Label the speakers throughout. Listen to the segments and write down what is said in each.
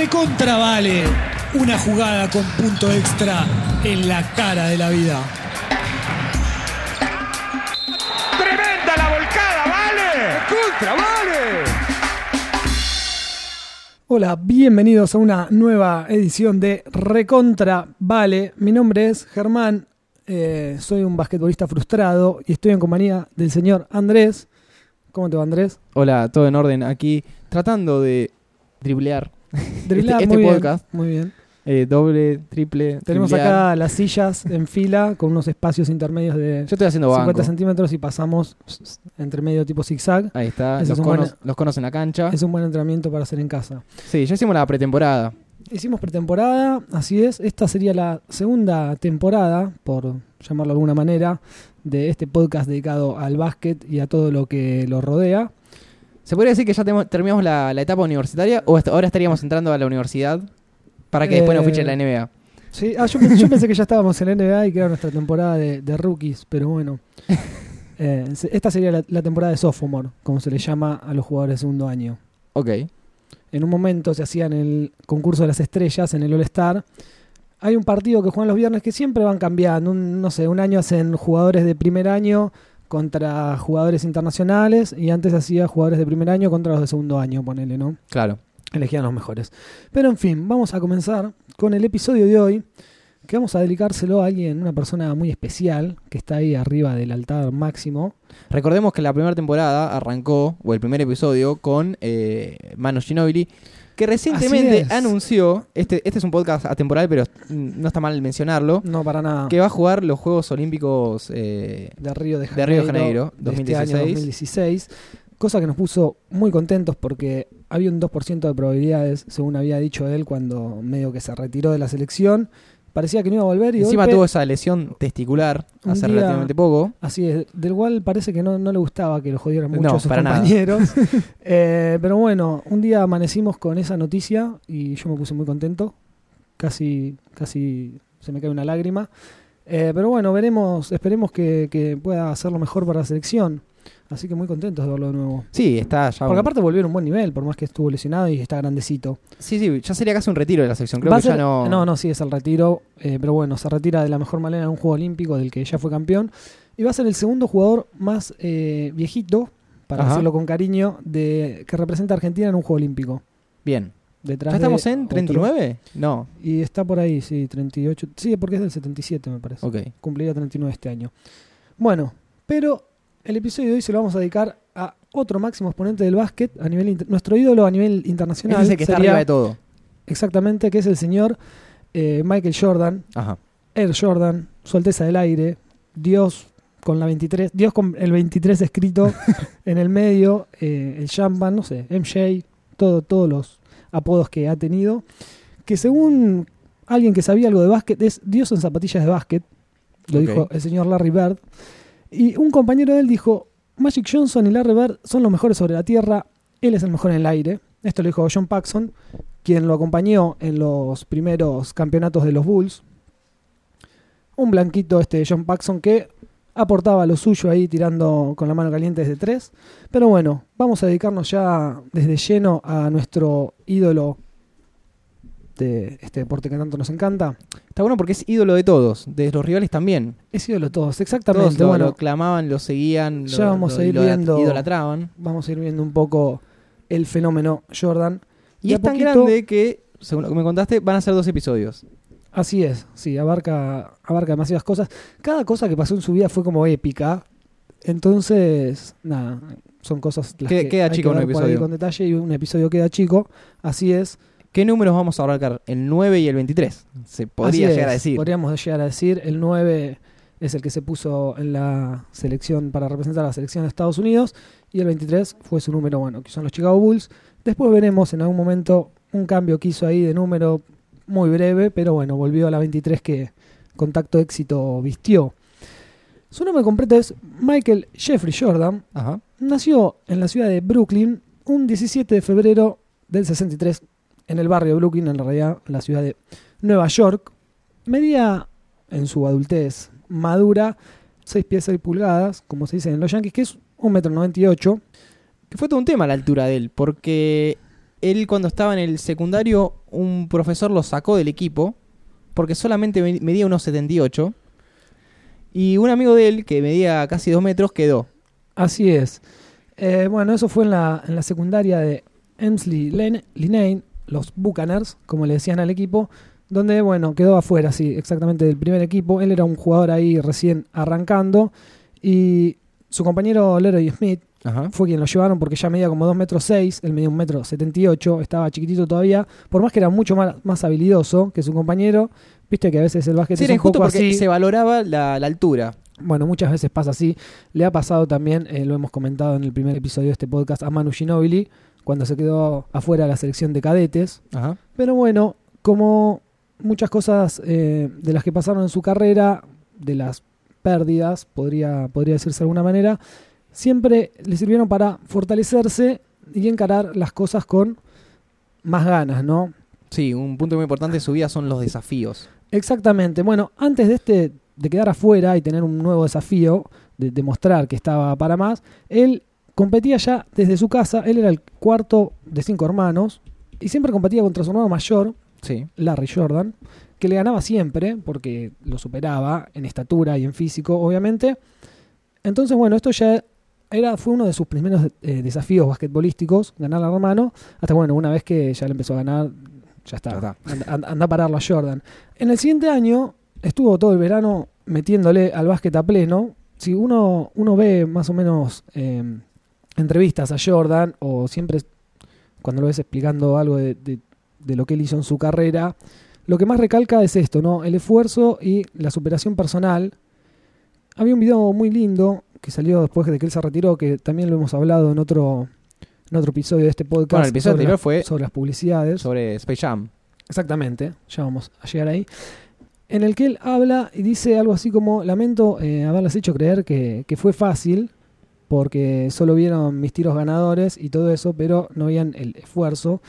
Speaker 1: recontra vale una jugada con punto extra en la cara de la vida.
Speaker 2: ¡Tremenda la volcada, vale! ¡Contra, vale!
Speaker 1: Hola, bienvenidos a una nueva edición de Recontra Vale. Mi nombre es Germán, eh, soy un basquetbolista frustrado y estoy en compañía del señor Andrés. ¿Cómo te va, Andrés?
Speaker 3: Hola, todo en orden aquí, tratando de driblear
Speaker 1: Driblar,
Speaker 3: este,
Speaker 1: muy bien,
Speaker 3: podcast.
Speaker 1: muy bien.
Speaker 3: Eh, doble, triple.
Speaker 1: Tenemos acá las sillas en fila con unos espacios intermedios de
Speaker 3: Yo estoy haciendo
Speaker 1: 50
Speaker 3: banco.
Speaker 1: centímetros y pasamos entre medio tipo zigzag.
Speaker 3: Ahí está,
Speaker 1: Ese
Speaker 3: los
Speaker 1: es
Speaker 3: conos,
Speaker 1: buen-
Speaker 3: los conos en la cancha.
Speaker 1: Es un buen entrenamiento para hacer en casa.
Speaker 3: Sí, ya hicimos la pretemporada.
Speaker 1: Hicimos pretemporada, así es. Esta sería la segunda temporada, por llamarlo de alguna manera, de este podcast dedicado al básquet y a todo lo que lo rodea.
Speaker 3: ¿Se podría decir que ya terminamos la, la etapa universitaria o ahora estaríamos entrando a la universidad para que después nos
Speaker 1: Eh,
Speaker 3: fichen la NBA?
Speaker 1: Sí, ah, yo, pensé, yo pensé que ya estábamos en la NBA y que era nuestra temporada de, de rookies, pero bueno. Eh, esta sería la, la temporada de sophomore, como se le llama a los jugadores de segundo año.
Speaker 3: Ok.
Speaker 1: En un momento se hacían el concurso de las estrellas en el All-Star. Hay un partido que juegan los viernes que siempre van cambiando. Un- no sé, un año hacen jugadores de primer año contra jugadores internacionales y antes hacía jugadores de primer año contra los de segundo año, ponele, ¿no?
Speaker 3: Claro.
Speaker 1: Elegían los mejores. Pero en fin, vamos a comenzar con el episodio de hoy, que vamos a dedicárselo a alguien, una persona muy especial, que está ahí arriba del altar máximo.
Speaker 3: Recordemos que la primera temporada arrancó, o el primer episodio, con eh, Manu Ginobili, que recientemente
Speaker 1: es.
Speaker 3: anunció, este, este es un podcast atemporal, pero no está mal mencionarlo,
Speaker 1: No para nada.
Speaker 3: que va a jugar los Juegos Olímpicos eh,
Speaker 1: de Río de
Speaker 3: de
Speaker 1: Janeiro,
Speaker 3: Río de Janeiro,
Speaker 1: este año
Speaker 3: 2016.
Speaker 1: 2016, cosa que nos puso muy contentos porque había un 2% de probabilidades, según había dicho él cuando medio que se retiró de la selección. Parecía que no iba a volver y
Speaker 3: Encima
Speaker 1: golpe-
Speaker 3: tuvo esa lesión testicular hace
Speaker 1: día-
Speaker 3: relativamente poco.
Speaker 1: Así es, del cual parece que no, no le gustaba que lo jodieran mucho
Speaker 3: No,
Speaker 1: a sus
Speaker 3: para nada.
Speaker 1: compañeros. Eh, pero bueno, un día amanecimos con esa noticia y yo me puse muy contento. Casi, casi se me cae una lágrima. Eh, pero bueno, veremos, esperemos que, que pueda hacerlo mejor para la selección. Así que muy contentos de verlo de nuevo.
Speaker 3: Sí, está ya.
Speaker 1: Porque
Speaker 3: un-
Speaker 1: aparte volvió en un buen nivel, por más que estuvo lesionado y está grandecito.
Speaker 3: Sí, sí, ya sería casi un retiro de la sección. Creo
Speaker 1: Va
Speaker 3: que ya no.
Speaker 1: no, no, sí, es el retiro. eh, pero bueno, se retira de la mejor manera en un juego olímpico del que ya fue campeón. Y va a ser el segundo jugador más eh, viejito, para
Speaker 3: Ajá.
Speaker 1: decirlo con cariño, de que representa a Argentina en un juego olímpico.
Speaker 3: Bien.
Speaker 1: Detrás
Speaker 3: ¿Ya estamos
Speaker 1: de
Speaker 3: en
Speaker 1: otro-
Speaker 3: 39? No.
Speaker 1: Y está por ahí, sí, 38. Sí, porque es del 77, me parece.
Speaker 3: Ok.
Speaker 1: Cumpliría 39 este año. Bueno, pero el episodio de hoy se lo vamos a dedicar a otro máximo exponente del básquet, a nivel nuestro ídolo a nivel internacional.
Speaker 3: Es el que está arriba de todo.
Speaker 1: Exactamente, que es el señor eh, Michael Jordan,
Speaker 3: Ajá.
Speaker 1: Air Jordan, Su Alteza del Aire, Dios con la 23, Dios con el 23 escrito en el medio, eh, el Champagne, no sé, MJ, todo, todos los apodos que ha tenido, que según alguien que sabía algo de básquet es Dios en zapatillas de básquet, lo dijo el señor Larry Bird, y un compañero de él dijo, Magic Johnson y Larry Bird son los mejores sobre la tierra, él es el mejor en el aire, esto lo dijo John Paxson, quien lo acompañó en los primeros campeonatos de los Bulls, un blanquito este John Paxson que aportaba lo suyo ahí tirando con la mano caliente desde tres. Pero bueno, vamos a dedicarnos ya desde lleno a nuestro ídolo de este deporte que tanto nos encanta.
Speaker 3: Está bueno porque es ídolo de todos, de los rivales también.
Speaker 1: Es ídolo de todos,
Speaker 3: Todos
Speaker 1: exactamente.
Speaker 3: lo,
Speaker 1: bueno,
Speaker 3: lo clamaban, lo seguían,
Speaker 1: Ya
Speaker 3: lo-
Speaker 1: vamos
Speaker 3: lo-
Speaker 1: a ir viendo-
Speaker 3: idolatraban.
Speaker 1: vamos a ir viendo un poco el fenómeno Jordan.
Speaker 3: Y
Speaker 1: a
Speaker 3: es tan
Speaker 1: poquito-
Speaker 3: grande que, según lo que me contaste, van a ser dos episodios.
Speaker 1: Así es, sí, abarca, abarca demasiadas cosas. Cada cosa que pasó en su vida fue como épica. Entonces, nada, son cosas las
Speaker 3: Queda-
Speaker 1: que
Speaker 3: queda
Speaker 1: hay
Speaker 3: chico
Speaker 1: que
Speaker 3: un
Speaker 1: ver por ahí
Speaker 3: episodio.
Speaker 1: con detalle y un episodio queda chico. Así es.
Speaker 3: ¿Qué números vamos a abarcar? El 9 y el 23. Se podría
Speaker 1: así
Speaker 3: llegar a decir.
Speaker 1: Podríamos llegar a decir. El 9 es el que se puso en la selección para representar a la selección de Estados Unidos. Y el 23 fue su número, bueno, que son los Chicago Bulls. Después veremos en algún momento un cambio que hizo ahí de número muy breve, pero bueno, volvió a la 23 que contacto éxito vistió. Su nombre completo es Michael Jeffrey Jordan.
Speaker 3: Ajá.
Speaker 1: Nació en la ciudad de Brooklyn un 17 de febrero del 63 en el barrio de Brooklyn, en realidad la ciudad de Nueva York. Medía en su adultez madura 6 pies 6 pulgadas, como se dice en los Yankees, que es 1,98 m.
Speaker 3: Que fue todo un tema la altura de él, porque él cuando estaba en el secundario, un profesor lo sacó del equipo porque solamente me- medía unos 78. Y un amigo de él, que medía casi 2 metros, quedó.
Speaker 1: Así es. Eh, bueno, eso fue en la, en la secundaria de Emsley Linane, los Buccaneers, como le decían al equipo, donde, bueno, quedó afuera, sí, exactamente del primer equipo. Él era un jugador ahí recién arrancando y su compañero Leroy Smith
Speaker 3: Ajá.
Speaker 1: fue quien lo llevaron porque ya medía como 2 metros 6, él medía 1 metro 78, estaba chiquitito todavía, por más que era mucho más, más habilidoso que su compañero, viste que a veces el básquet
Speaker 3: Sí,
Speaker 1: es
Speaker 3: era
Speaker 1: un
Speaker 3: injusto
Speaker 1: poco
Speaker 3: porque
Speaker 1: así.
Speaker 3: se valoraba la, la altura.
Speaker 1: Bueno, muchas veces pasa así. Le ha pasado también, eh, lo hemos comentado en el primer episodio de este podcast, a Manu Ginobili, cuando se quedó afuera de la selección de cadetes.
Speaker 3: Ajá.
Speaker 1: Pero bueno, como muchas cosas eh, de las que pasaron en su carrera, de las pérdidas, podría, podría decirse de alguna manera, siempre le sirvieron para fortalecerse y encarar las cosas con más ganas, ¿no?
Speaker 3: Sí, un punto muy importante de su vida son los desafíos.
Speaker 1: Exactamente. Bueno, antes de este de quedar afuera y tener un nuevo desafío, de demostrar que estaba para más, él competía ya desde su casa. Él era el cuarto de cinco hermanos y siempre competía contra su hermano mayor,
Speaker 3: Sí.
Speaker 1: Larry Jordan, que le ganaba siempre porque lo superaba en estatura y en físico, obviamente. Entonces, bueno, esto ya era fue uno de sus primeros eh, desafíos basquetbolísticos, ganar al hermano, hasta bueno, una vez que ya le empezó a ganar, ya está. Anda, anda- anda a pararlo a Jordan. En el siguiente año estuvo todo el verano metiéndole al básquet a pleno. Si uno, uno ve más o menos eh, entrevistas a Jordan o siempre cuando lo ves explicando algo de, de- de lo que él hizo en su carrera, lo que más recalca es esto, ¿no? El esfuerzo y la superación personal. Había un video muy lindo que salió después de que él se retiró, que también lo hemos hablado en otro, en otro episodio de este podcast.
Speaker 3: Bueno, el episodio
Speaker 1: sobre
Speaker 3: anterior
Speaker 1: las-
Speaker 3: fue
Speaker 1: sobre las publicidades.
Speaker 3: sobre Space Jam.
Speaker 1: Exactamente, ya vamos a llegar ahí. En el que él habla y dice algo así como, lamento eh, haberles hecho creer que, que fue fácil, porque solo vieron mis tiros ganadores y todo eso, pero no veían el esfuerzo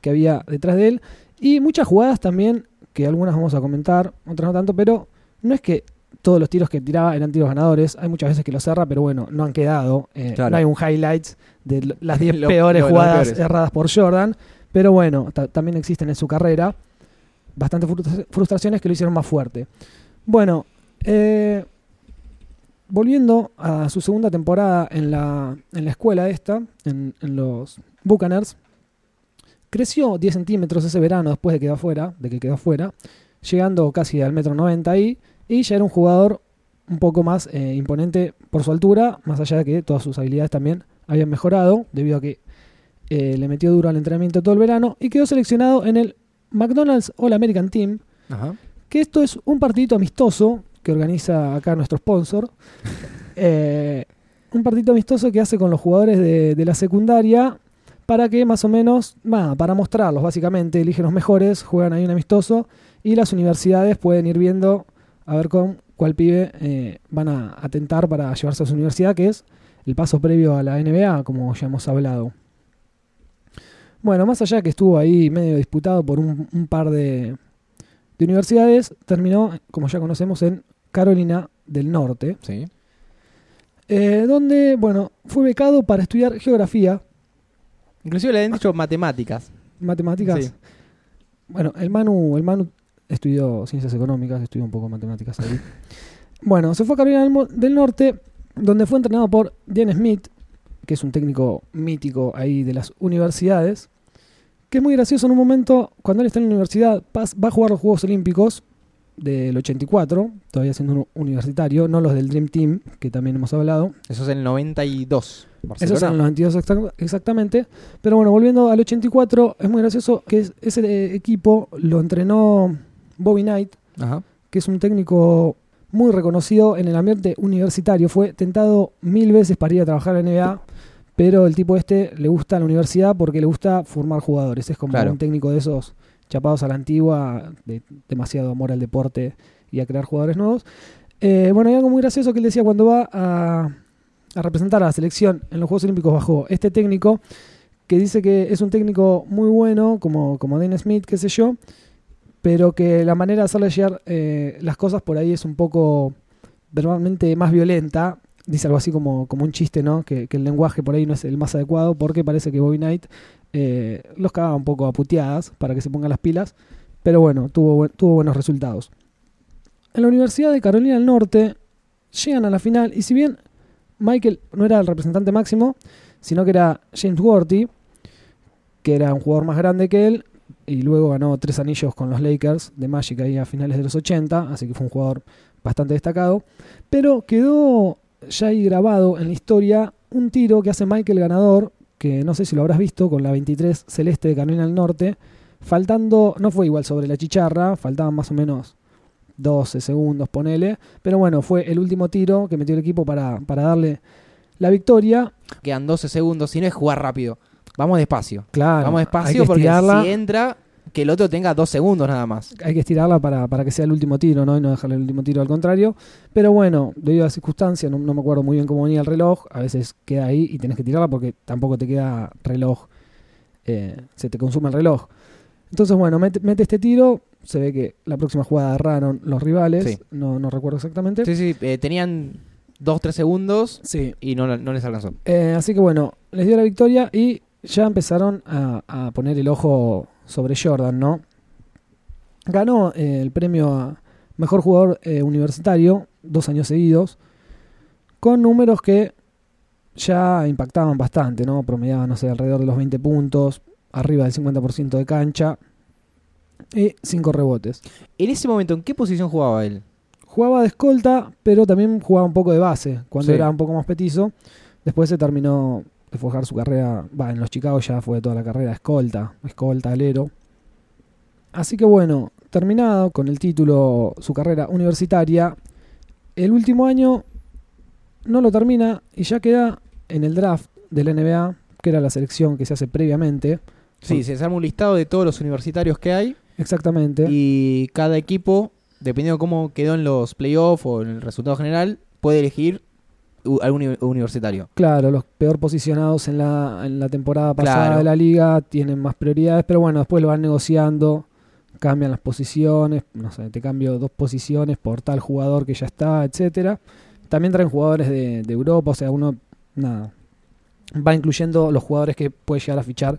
Speaker 1: que había detrás de él. Y muchas jugadas también, que algunas vamos a comentar, otras no tanto, pero no es que todos los tiros que tiraba eran tiros ganadores, hay muchas veces que lo cerra, pero bueno, no han quedado. eh,
Speaker 3: Claro.
Speaker 1: No hay un highlights de las 10
Speaker 3: Lo-
Speaker 1: peores
Speaker 3: lo- los
Speaker 1: jugadas
Speaker 3: peores.
Speaker 1: erradas por Jordan, pero bueno, ta- también existen en su carrera bastantes frustra- frustraciones que lo hicieron más fuerte. Bueno, eh, volviendo a su segunda temporada en la, en la escuela esta, en, en los Buccaneers, creció 10 centímetros ese verano después de, quedó afuera, de que quedó afuera, llegando casi al metro 90 ahí, y ya era un jugador un poco más eh, imponente por su altura, más allá de que todas sus habilidades también habían mejorado, debido a que eh, le metió duro al entrenamiento todo el verano, y quedó seleccionado en el McDonald's All American Team,
Speaker 3: Ajá.
Speaker 1: que esto es un partidito amistoso que organiza acá nuestro sponsor. Eh, un partidito amistoso que hace con los jugadores de, de la secundaria para que más o menos, para mostrarlos básicamente, eligen los mejores, juegan ahí un amistoso y las universidades pueden ir viendo a ver con cuál pibe eh, van a atentar para llevarse a su universidad, que es el paso previo a la NBA, como ya hemos hablado. Bueno, más allá que estuvo ahí medio disputado por un, un par de, de universidades, terminó, como ya conocemos, en Carolina del Norte,
Speaker 3: Sí.
Speaker 1: eh, donde, bueno, fue becado para estudiar geografía,
Speaker 3: Inclusive le han dicho matemáticas.
Speaker 1: matemáticas.
Speaker 3: Sí.
Speaker 1: Bueno, el Manu, el Manu estudió ciencias económicas, estudió un poco matemáticas ahí. bueno, se fue a Carolina del, Norte, donde fue entrenado por Diane Smith, que es un técnico mítico ahí de las universidades, que es muy gracioso en un momento, cuando él está en la universidad, va a jugar los Juegos Olímpicos del 84, todavía siendo un universitario, no los del Dream Team, que también hemos hablado.
Speaker 3: Eso es el 92.
Speaker 1: Eso
Speaker 3: Barcelona.
Speaker 1: es en el 92 exacta- exactamente. Pero bueno, volviendo al 84, es muy gracioso que es- ese eh, equipo lo entrenó Bobby Knight,
Speaker 3: Ajá.
Speaker 1: que es un técnico muy reconocido en el ambiente universitario. Fue tentado mil veces para ir a trabajar en la NBA, pero el tipo este le gusta la universidad porque le gusta formar jugadores. Es como
Speaker 3: Claro.
Speaker 1: un técnico de esos chapados a la antigua, de demasiado amor al deporte y a crear jugadores nuevos. Eh, bueno, hay algo muy gracioso que él decía cuando va a, a representar a la selección en los Juegos Olímpicos bajo este técnico, que dice que es un técnico muy bueno, como, como Dana Smith, qué sé yo, pero que la manera de hacerle llegar eh, las cosas por ahí es un poco verbalmente más violenta. Dice algo así como, como un chiste, ¿no? Que el lenguaje por ahí no es el más adecuado porque parece que Bobby Knight eh, los cagaba un poco a puteadas para que se pongan las pilas, pero bueno, tuvo, tuvo buenos resultados. En la Universidad de Carolina del Norte llegan a la final y si bien Michael no era el representante máximo, sino que era James Worthy, que era un jugador más grande que él, y luego ganó tres anillos con los Lakers de Magic ahí a finales de los 80, así que fue un jugador bastante destacado. Pero quedó ya ahí grabado en la historia un tiro que hace Michael ganador, que no sé si lo habrás visto, con la 23 celeste de Carolina del Norte, faltando, no fue igual sobre la chicharra, faltaban más o menos 12 segundos, ponele, pero bueno, fue el último tiro que metió el equipo para, para darle la victoria.
Speaker 3: Quedan 12 segundos, si no es jugar rápido. Vamos despacio.
Speaker 1: Claro,
Speaker 3: Vamos despacio
Speaker 1: que
Speaker 3: porque si entra, que el otro tenga 2 segundos nada más.
Speaker 1: hay que estirarla para, para que sea el último tiro, ¿no? Y no dejarle el último tiro al contrario. Pero bueno, debido a las circunstancias, no, no me acuerdo muy bien cómo venía el reloj. A veces queda ahí y tenés que tirarla porque tampoco te queda reloj. eh, se te consume el reloj. Entonces, bueno, mete, mete este tiro. Se ve que la próxima jugada agarraron los rivales.
Speaker 3: Sí.
Speaker 1: No, no recuerdo exactamente.
Speaker 3: Sí, sí, eh, tenían 2-3 segundos
Speaker 1: Sí.
Speaker 3: y no, no les alcanzó.
Speaker 1: Eh, así que bueno, les dio la victoria y ya empezaron a, a poner el ojo sobre Jordan, ¿no? Ganó eh, el premio a mejor jugador eh, universitario dos años seguidos, con números que ya impactaban bastante, ¿no? Promediaban, no sé, alrededor de los 20 puntos, arriba del 50% de cancha y 5 rebotes.
Speaker 3: En ese momento, ¿en qué posición jugaba él?
Speaker 1: Jugaba de escolta, pero también jugaba un poco de base, cuando
Speaker 3: Sí.
Speaker 1: era un poco más petizo. Después se terminó de forjar su carrera, va, en los Chicago ya fue toda la carrera escolta, escolta, alero. Así que bueno, terminado con el título, su carrera universitaria, el último año no lo termina y ya queda en el draft del NBA, que era la selección que se hace previamente.
Speaker 3: Sí, se arma un listado de todos los universitarios que hay
Speaker 1: Exactamente.
Speaker 3: y cada equipo, dependiendo de cómo quedó en los playoffs o en el resultado general, puede elegir algún uni- universitario.
Speaker 1: Claro, los peor posicionados en la, en la temporada pasada
Speaker 3: Claro.
Speaker 1: de la liga tienen más prioridades, pero bueno, después lo van negociando, cambian las posiciones, no sé, te cambio dos posiciones por tal jugador que ya está, etcétera. También traen jugadores de, de Europa, o sea, uno, nada, va incluyendo los jugadores que puede llegar a fichar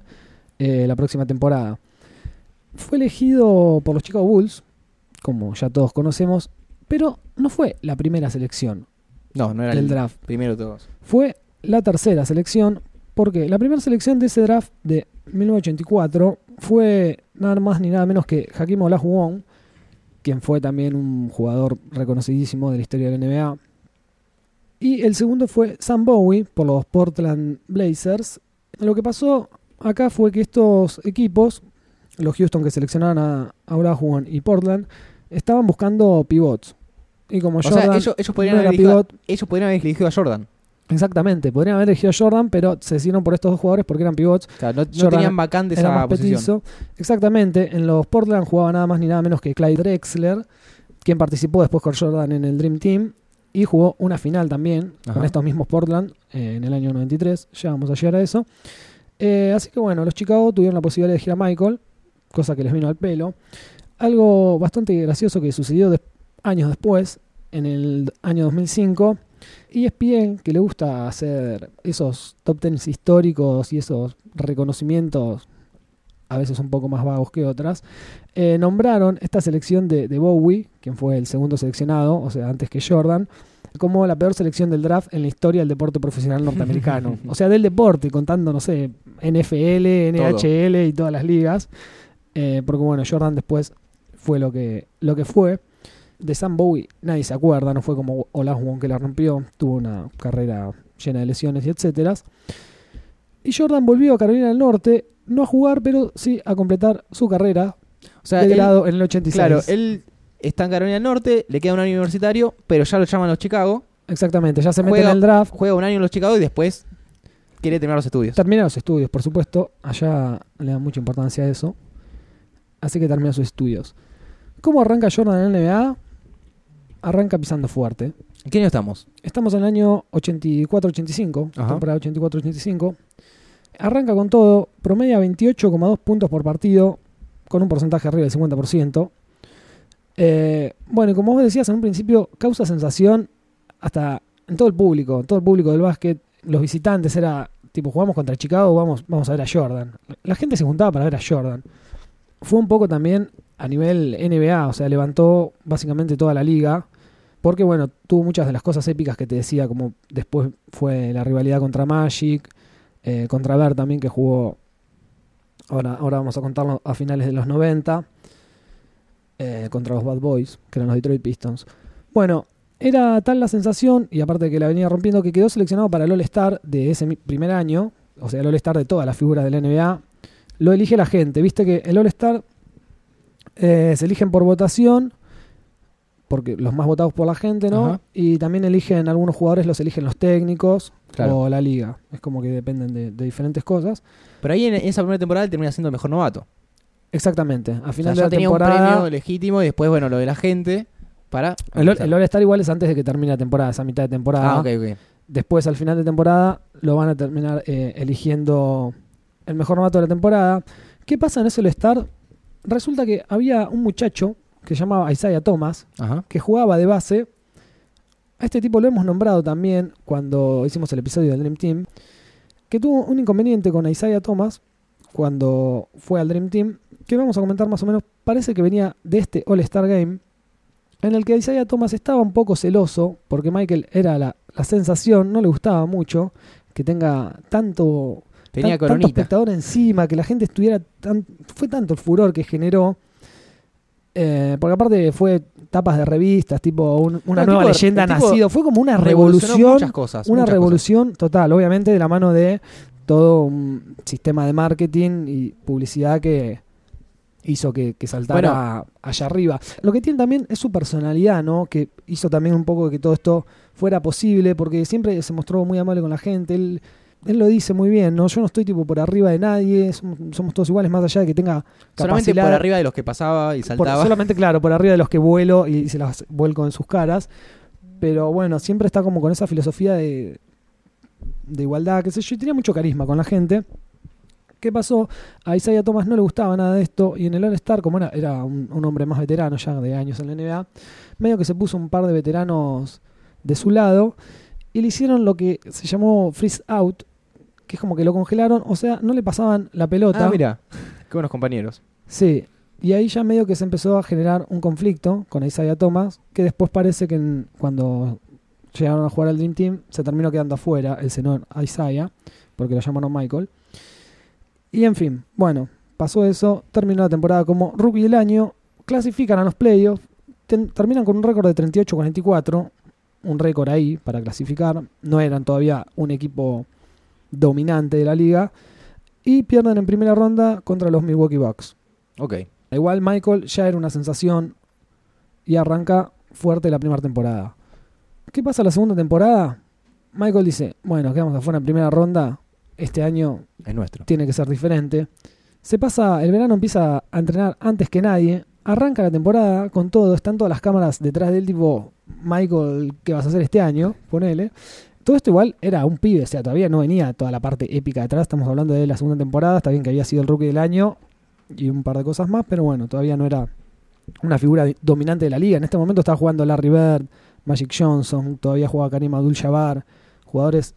Speaker 1: eh, la próxima temporada. Fue elegido por los Chicago Bulls, como ya todos conocemos, pero no fue la primera selección
Speaker 3: No, no era
Speaker 1: del
Speaker 3: el
Speaker 1: draft
Speaker 3: primero todos.
Speaker 1: fue la tercera selección, porque la primera selección de ese draft de 1984 fue nada más ni nada menos que Hakim Olajuwon, quien fue también un jugador reconocidísimo de la historia de la NBA. Y el segundo fue Sam Bowie por los Portland Blazers. Lo que pasó acá fue que estos equipos, los Houston que seleccionaron a, a Olajuwon y Portland, estaban buscando pivots. Y como
Speaker 3: O
Speaker 1: Jordan
Speaker 3: sea, ellos, ellos, podrían
Speaker 1: no
Speaker 3: haber elegido,
Speaker 1: pivot,
Speaker 3: ellos podrían haber elegido a Jordan.
Speaker 1: Exactamente, podrían haber elegido a Jordan, pero se decidieron por estos dos jugadores porque eran pivots.
Speaker 3: O sea, no, tenían vacante esa
Speaker 1: más
Speaker 3: posición.
Speaker 1: petizo. Exactamente, en los Portland jugaba nada más ni nada menos que Clyde Drexler, quien participó después con Jordan en el Dream Team y jugó una final también con estos mismos Portland eh, en el año 93. Ya vamos a llegar a eso. Eh, así que bueno, los Chicago tuvieron la posibilidad de elegir a Michael, cosa que les vino al pelo. Algo bastante gracioso que sucedió des- años después, en el año 2005. Y es bien que le gusta hacer esos top tens históricos y esos reconocimientos, a veces un poco más vagos que otras. eh, nombraron esta selección de, de Bowie, quien fue el segundo seleccionado, o sea, antes que Jordan, como la peor selección del draft en la historia del deporte profesional norteamericano. o sea, del deporte, contando, no sé, NFL, NHL y todas las ligas. Eh, porque bueno, Jordan después fue lo que, lo que fue. De Sam Bowie nadie se acuerda, no fue como Olajuwon que la rompió, tuvo una carrera llena de lesiones y etcétera. Y Jordan volvió a Carolina del Norte, no a jugar, pero sí a completar su carrera
Speaker 3: O sea,
Speaker 1: de
Speaker 3: él-
Speaker 1: grado en el 86.
Speaker 3: claro, él está en Carolina del Norte, le queda un año universitario, pero ya lo llaman los Chicago.
Speaker 1: Exactamente, ya se mete
Speaker 3: Juega-
Speaker 1: en el draft,
Speaker 3: Juega un año en los Chicago y después quiere terminar los estudios.
Speaker 1: termina los estudios, por supuesto, allá le dan mucha importancia a eso. Así que termina sus estudios. ¿Cómo arranca Jordan en la NBA? Arranca pisando fuerte.
Speaker 3: ¿En qué año estamos?
Speaker 1: Estamos en el año 84-85,
Speaker 3: Ajá.
Speaker 1: temporada 84-85. Arranca con todo, promedia 28,2 puntos por partido, con un porcentaje arriba del 50%. Eh, bueno, y como vos decías en un principio, causa sensación hasta en todo el público, en todo el público del básquet. Los visitantes era tipo, jugamos contra Chicago, vamos, vamos a ver a Jordan. La gente se juntaba para ver a Jordan. Fue un poco también a nivel NBA, o sea, levantó básicamente toda la liga. Porque, bueno, tuvo muchas de las cosas épicas que te decía, como después fue la rivalidad contra Magic, eh, contra Ver también, que jugó. Ahora, ahora vamos a contarlo a finales de los 90. eh, contra los Bad Boys, que eran los Detroit Pistons. Bueno, era tal la sensación, y aparte de que la venía rompiendo, que quedó seleccionado para el All-Star de ese primer año, o sea, el All-Star de todas las figuras de la NBA. Lo elige la gente, viste que el All-Star eh, se eligen por votación, porque los más votados por la gente, ¿no?
Speaker 3: Ajá.
Speaker 1: Y también eligen, algunos jugadores los eligen los técnicos
Speaker 3: Claro.
Speaker 1: o la liga. Es como que dependen de, de diferentes cosas.
Speaker 3: Pero ahí en esa primera temporada termina siendo el mejor novato.
Speaker 1: Exactamente. A
Speaker 3: O sea,
Speaker 1: final
Speaker 3: ya
Speaker 1: de la
Speaker 3: tenía un
Speaker 1: temporada.
Speaker 3: premio legítimo y después, bueno, lo de la gente para...
Speaker 1: El, el All-Star igual es antes de que termine la temporada, esa mitad de temporada.
Speaker 3: Ah, ok, ok.
Speaker 1: Después, al final de temporada, lo van a terminar eh, eligiendo el mejor novato de la temporada. ¿Qué pasa en ese All-Star? Resulta que había un muchacho que se llamaba Isaiah Thomas,
Speaker 3: Ajá.
Speaker 1: que jugaba de base. A este tipo lo hemos nombrado también cuando hicimos el episodio del Dream Team, que tuvo un inconveniente con Isaiah Thomas cuando fue al Dream Team, que vamos a comentar más o menos, parece que venía de este All-Star Game, en el que Isaiah Thomas estaba un poco celoso, porque Michael era la, la sensación, no le gustaba mucho que tenga tanto,
Speaker 3: Tenía
Speaker 1: tan- tanto
Speaker 3: coronita.
Speaker 1: espectador encima, que la gente estuviera tan, fue tanto el furor que generó eh, porque aparte fue tapas de revistas, tipo un- una
Speaker 3: No,
Speaker 1: nueva
Speaker 3: tipo-
Speaker 1: leyenda nacido. Fue como una revolución,
Speaker 3: muchas cosas.
Speaker 1: una
Speaker 3: muchas
Speaker 1: revolución total, obviamente de la mano de todo un sistema de marketing y publicidad que hizo que, que saltara allá arriba. Lo que tiene también es su personalidad, ¿no? Que hizo también un poco que todo esto fuera posible, porque siempre se mostró muy amable con la gente. Él, él lo dice muy bien, ¿no? Yo no estoy tipo por arriba de nadie, somos, somos todos iguales, más allá de que tenga.
Speaker 3: Solamente por arriba de los que pasaba y
Speaker 1: por-
Speaker 3: saltaba.
Speaker 1: solamente, claro, por arriba de los que vuelo y se las vuelco en sus caras. Pero bueno, siempre está como con esa filosofía de, de igualdad, qué sé yo, y tenía mucho carisma con la gente. ¿Qué pasó? A Isaiah Thomas no le gustaba nada de esto y en el All-Star, como era, era un, un hombre más veterano ya de años en la NBA, medio que se puso un par de veteranos de su lado y le hicieron lo que se llamó freeze out, que es como que lo congelaron, o sea, no le pasaban la pelota.
Speaker 3: Ah, mira. Qué buenos compañeros.
Speaker 1: Sí, y ahí ya medio que se empezó a generar un conflicto con Isaiah Thomas, que después parece que en- cuando llegaron a jugar al Dream Team se terminó quedando afuera el señor Isaiah, porque lo llamaron Michael. Y en fin, bueno, pasó eso, terminó la temporada como rookie del año, clasifican a los playoffs, ten- terminan con un récord de 38-44, un récord ahí para clasificar, no eran todavía un equipo dominante de la liga, y pierden en primera ronda contra los Milwaukee Bucks.
Speaker 3: Ok.
Speaker 1: Igual Michael ya era una sensación y arranca fuerte la primera temporada. ¿Qué pasa la segunda temporada? Michael dice, bueno, quedamos afuera en primera ronda, este año
Speaker 3: Es nuestro.
Speaker 1: tiene que ser diferente. Se pasa, el verano empieza a entrenar antes que nadie, arranca la temporada con todo, están todas las cámaras detrás del tipo, Michael, ¿qué vas a hacer este año? Ponele. Todo esto igual era un pibe, o sea, todavía no venía toda la parte épica detrás, estamos hablando de la segunda temporada, está bien que había sido el rookie del año y un par de cosas más, pero bueno, todavía no era una figura dominante de la liga. En este momento estaba jugando Larry Bird, Magic Johnson, todavía jugaba Karim Abdul-Jabbar, jugadores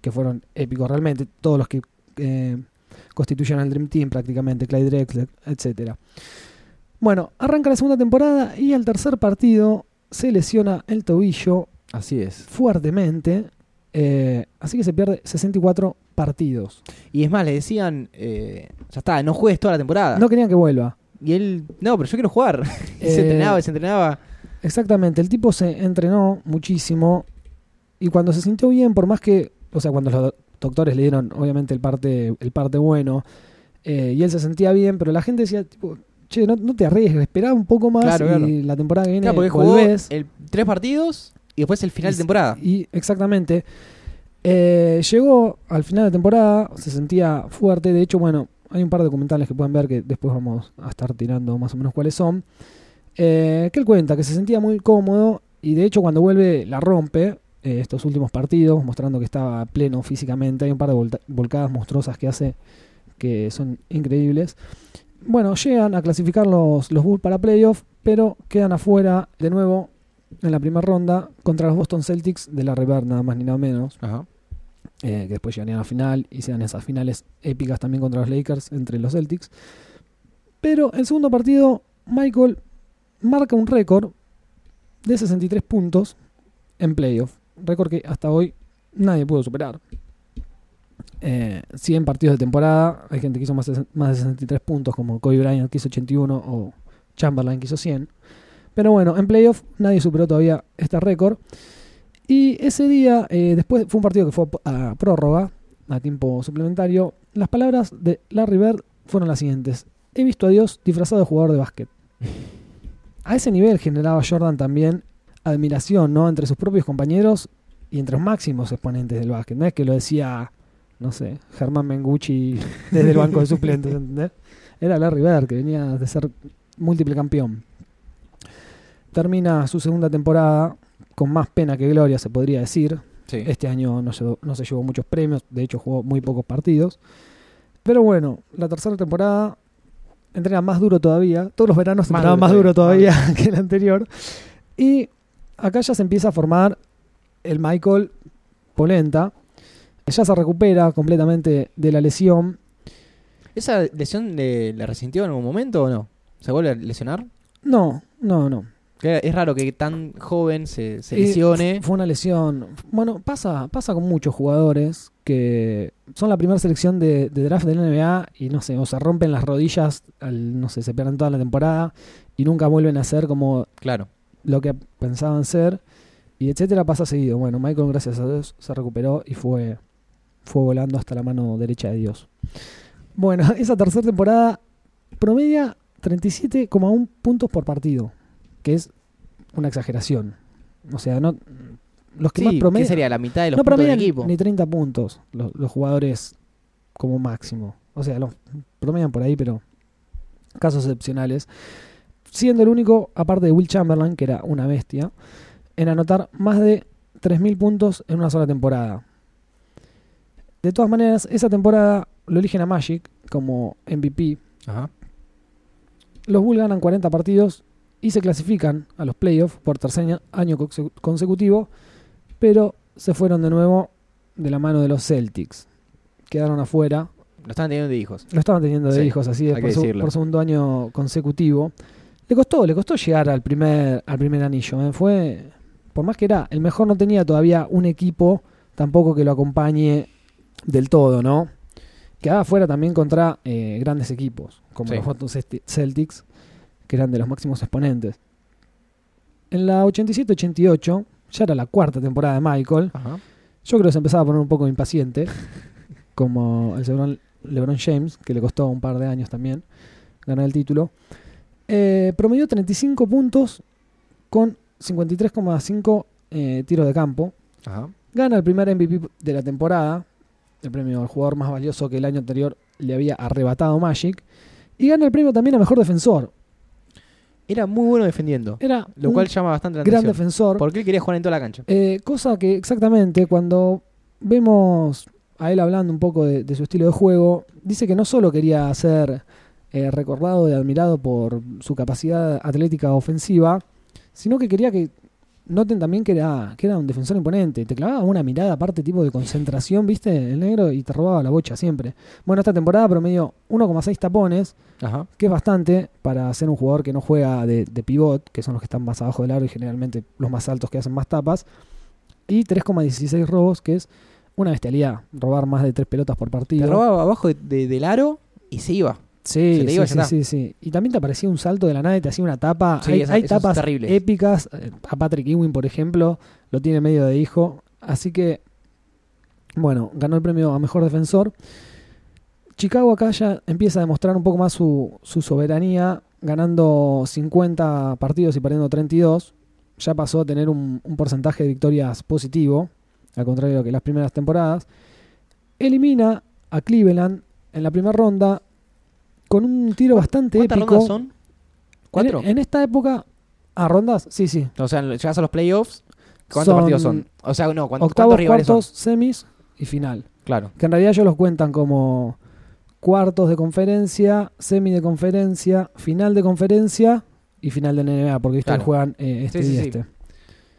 Speaker 1: que fueron épicos realmente, todos los que eh, constituyen el Dream Team prácticamente, Clyde Drexler, etcétera. Bueno, arranca la segunda temporada y al tercer partido se lesiona el tobillo
Speaker 3: Así es.
Speaker 1: fuertemente, eh, así que se pierde 64 partidos.
Speaker 3: Y es más, le decían, eh, ya está, no juegues toda la temporada.
Speaker 1: No querían que vuelva.
Speaker 3: Y él, no, pero yo quiero jugar. y se
Speaker 1: Eh,
Speaker 3: entrenaba, y se entrenaba.
Speaker 1: Exactamente, el tipo se entrenó muchísimo y cuando se sintió bien, por más que, o sea, cuando los do- doctores le dieron obviamente el parte, el parte bueno eh, y él se sentía bien, pero la gente decía, tipo, che, no, no te arriesgues, esperá un poco más
Speaker 3: Claro,
Speaker 1: y
Speaker 3: claro.
Speaker 1: la temporada que viene
Speaker 3: Claro, porque jugó
Speaker 1: volvés.
Speaker 3: el, tres partidos y después el final
Speaker 1: Y-
Speaker 3: de temporada.
Speaker 1: Y exactamente. Eh, llegó al final de temporada, se sentía fuerte. De hecho, bueno, hay un par de documentales que pueden ver que después vamos a estar tirando más o menos cuáles son. Eh, que él cuenta que se sentía muy cómodo y de hecho cuando vuelve la rompe eh, estos últimos partidos, mostrando que estaba pleno físicamente. Hay un par de volcadas monstruosas que hace que son increíbles. Bueno, llegan a clasificar los, los Bulls para playoff, pero quedan afuera de nuevo en la primera ronda contra los Boston Celtics de la River, nada más ni nada menos.
Speaker 3: Ajá.
Speaker 1: eh, que después llegarían a la final y sean esas finales épicas también contra los Lakers entre los Celtics. Pero el segundo partido, Michael marca un récord de 63 puntos en playoff. Récord que hasta hoy nadie pudo superar. Eh, 100 partidos de temporada, hay gente que hizo más de, más de 63 puntos, como Kobe Bryant que hizo 81 o Chamberlain que hizo 100. Pero bueno, en playoff nadie superó todavía este récord. Y ese día, eh, después fue un partido que fue a prórroga, a tiempo suplementario. Las palabras de Larry Bird fueron las siguientes: He visto a Dios disfrazado de jugador de básquet. A ese nivel generaba Jordan también admiración, ¿no? Entre sus propios compañeros y entre los máximos exponentes del básquet. No es que lo decía, no sé, Germán Mengucci desde el banco de suplentes, ¿entendés? Era Larry Bird, que venía de ser múltiple campeón. Termina su segunda temporada con más pena que gloria, se podría decir.
Speaker 3: Sí.
Speaker 1: Este año no se, no se llevó muchos premios, de hecho jugó muy pocos partidos. Pero bueno, la tercera temporada entrena más duro todavía. Todos los veranos
Speaker 3: Más
Speaker 1: entrenaba más duro
Speaker 3: todavía.
Speaker 1: todavía que el anterior. Y acá ya se empieza a formar el Michael Polenta. Ya se recupera completamente de la lesión.
Speaker 3: ¿Esa lesión le, la resintió en algún momento o no? ¿Se vuelve a lesionar?
Speaker 1: No, no, no.
Speaker 3: Que Es raro que tan joven se, se
Speaker 1: Y
Speaker 3: lesione.
Speaker 1: Fue una lesión. Bueno, pasa, pasa con muchos jugadores que son la primera selección de, de draft del NBA y no sé, o se rompen las rodillas, al, no sé, se pierden toda la temporada y nunca vuelven a ser como
Speaker 3: Claro.
Speaker 1: lo que pensaban ser y etcétera pasa seguido. Bueno, Michael gracias a Dios se recuperó y fue fue volando hasta la mano derecha de Dios. Bueno, esa tercera temporada promedia 37,1 puntos por partido, que es una exageración. O sea, no los que
Speaker 3: Sí,
Speaker 1: más
Speaker 3: ¿qué
Speaker 1: promedian
Speaker 3: sería? La mitad de los
Speaker 1: no
Speaker 3: puntos del
Speaker 1: promedian
Speaker 3: equipo.
Speaker 1: ni 30 puntos los, los jugadores como máximo. O sea, los promedian por ahí, pero casos excepcionales. Siendo el único, aparte de Will Chamberlain, que era una bestia, en anotar más de 3.000 puntos en una sola temporada. De todas maneras, esa temporada lo eligen a Magic como MVP.
Speaker 3: Ajá.
Speaker 1: Los Bulls ganan 40 partidos y se clasifican a los playoffs por tercer año conse- consecutivo, pero se fueron de nuevo de la mano de los Celtics. Quedaron afuera.
Speaker 3: Lo están teniendo de hijos.
Speaker 1: Lo estaban teniendo de
Speaker 3: Sí,
Speaker 1: hijos así
Speaker 3: hay
Speaker 1: por, su- por segundo año consecutivo. Le costó, le costó llegar al primer, al primer anillo. ¿eh? Fue, por más que era, el mejor no tenía todavía un equipo tampoco que lo acompañe del todo, ¿no? Quedaba afuera también contra eh, grandes equipos, como
Speaker 3: Sí.
Speaker 1: los Celtics, que eran de los máximos exponentes. En la 87-88, ya era la cuarta temporada de Michael,
Speaker 3: Ajá.
Speaker 1: yo creo que se empezaba a poner un poco impaciente, como el LeBron, LeBron James, que le costó un par de años también ganar el título. Eh, promedió 35 puntos con 53,5 eh, tiros de campo.
Speaker 3: Ajá.
Speaker 1: Gana el primer MVP de la temporada, el premio al jugador más valioso que el año anterior le había arrebatado Magic. Y gana el premio también a mejor defensor.
Speaker 3: Era muy bueno defendiendo.
Speaker 1: Era
Speaker 3: Lo cual llama bastante la
Speaker 1: gran
Speaker 3: atención.
Speaker 1: defensor.
Speaker 3: Porque él quería jugar en toda la cancha.
Speaker 1: Eh, cosa que exactamente cuando vemos a él hablando un poco de, de su estilo de juego, dice que no solo quería ser eh, recordado y admirado por su capacidad atlética ofensiva, sino que quería que noten también que era, que era un defensor imponente. Te clavaba una mirada aparte tipo de concentración, ¿viste? El negro y te robaba la bocha siempre. Bueno, esta temporada promedio 1,6 tapones,
Speaker 3: Ajá.
Speaker 1: que es bastante para ser un jugador que no juega de, de pivot, que son los que están más abajo del aro y generalmente los más altos que hacen más tapas, y 3,16 robos, que es una bestialidad, robar más de 3 pelotas por partido.
Speaker 3: Te robaba abajo de- de- del aro y se iba.
Speaker 1: Sí,
Speaker 3: Se te
Speaker 1: sí,
Speaker 3: iba,
Speaker 1: sí, sí, sí. Y también te aparecía un salto de la nada y te hacía una tapa.
Speaker 3: Sí,
Speaker 1: hay
Speaker 3: esa-
Speaker 1: hay tapas épicas. eh, A Patrick Ewing, por ejemplo, lo tiene medio de hijo. Así que, bueno, ganó el premio a mejor defensor. Chicago acá ya empieza a demostrar un poco más su, su soberanía, ganando 50 partidos y perdiendo 32. Ya pasó a tener un, un porcentaje de victorias positivo, al contrario que las primeras temporadas. Elimina a Cleveland en la primera ronda con un tiro bastante
Speaker 3: ¿Cuántas
Speaker 1: épico.
Speaker 3: rondas son? ¿Cuatro?
Speaker 1: En, en esta época, ¿a rondas? Sí, sí.
Speaker 3: O sea, llegas a los playoffs. ¿Cuántos
Speaker 1: Son
Speaker 3: partidos son? O sea, no, ¿cuántos,
Speaker 1: Octavos,
Speaker 3: cuántos
Speaker 1: cuartos,
Speaker 3: son?
Speaker 1: semis y final.
Speaker 3: Claro.
Speaker 1: Que en realidad ellos los cuentan como cuartos de conferencia, semi de conferencia, final de conferencia y final de NBA, porque.
Speaker 3: Claro.
Speaker 1: juegan eh, este
Speaker 3: Sí, sí,
Speaker 1: y
Speaker 3: sí.
Speaker 1: este.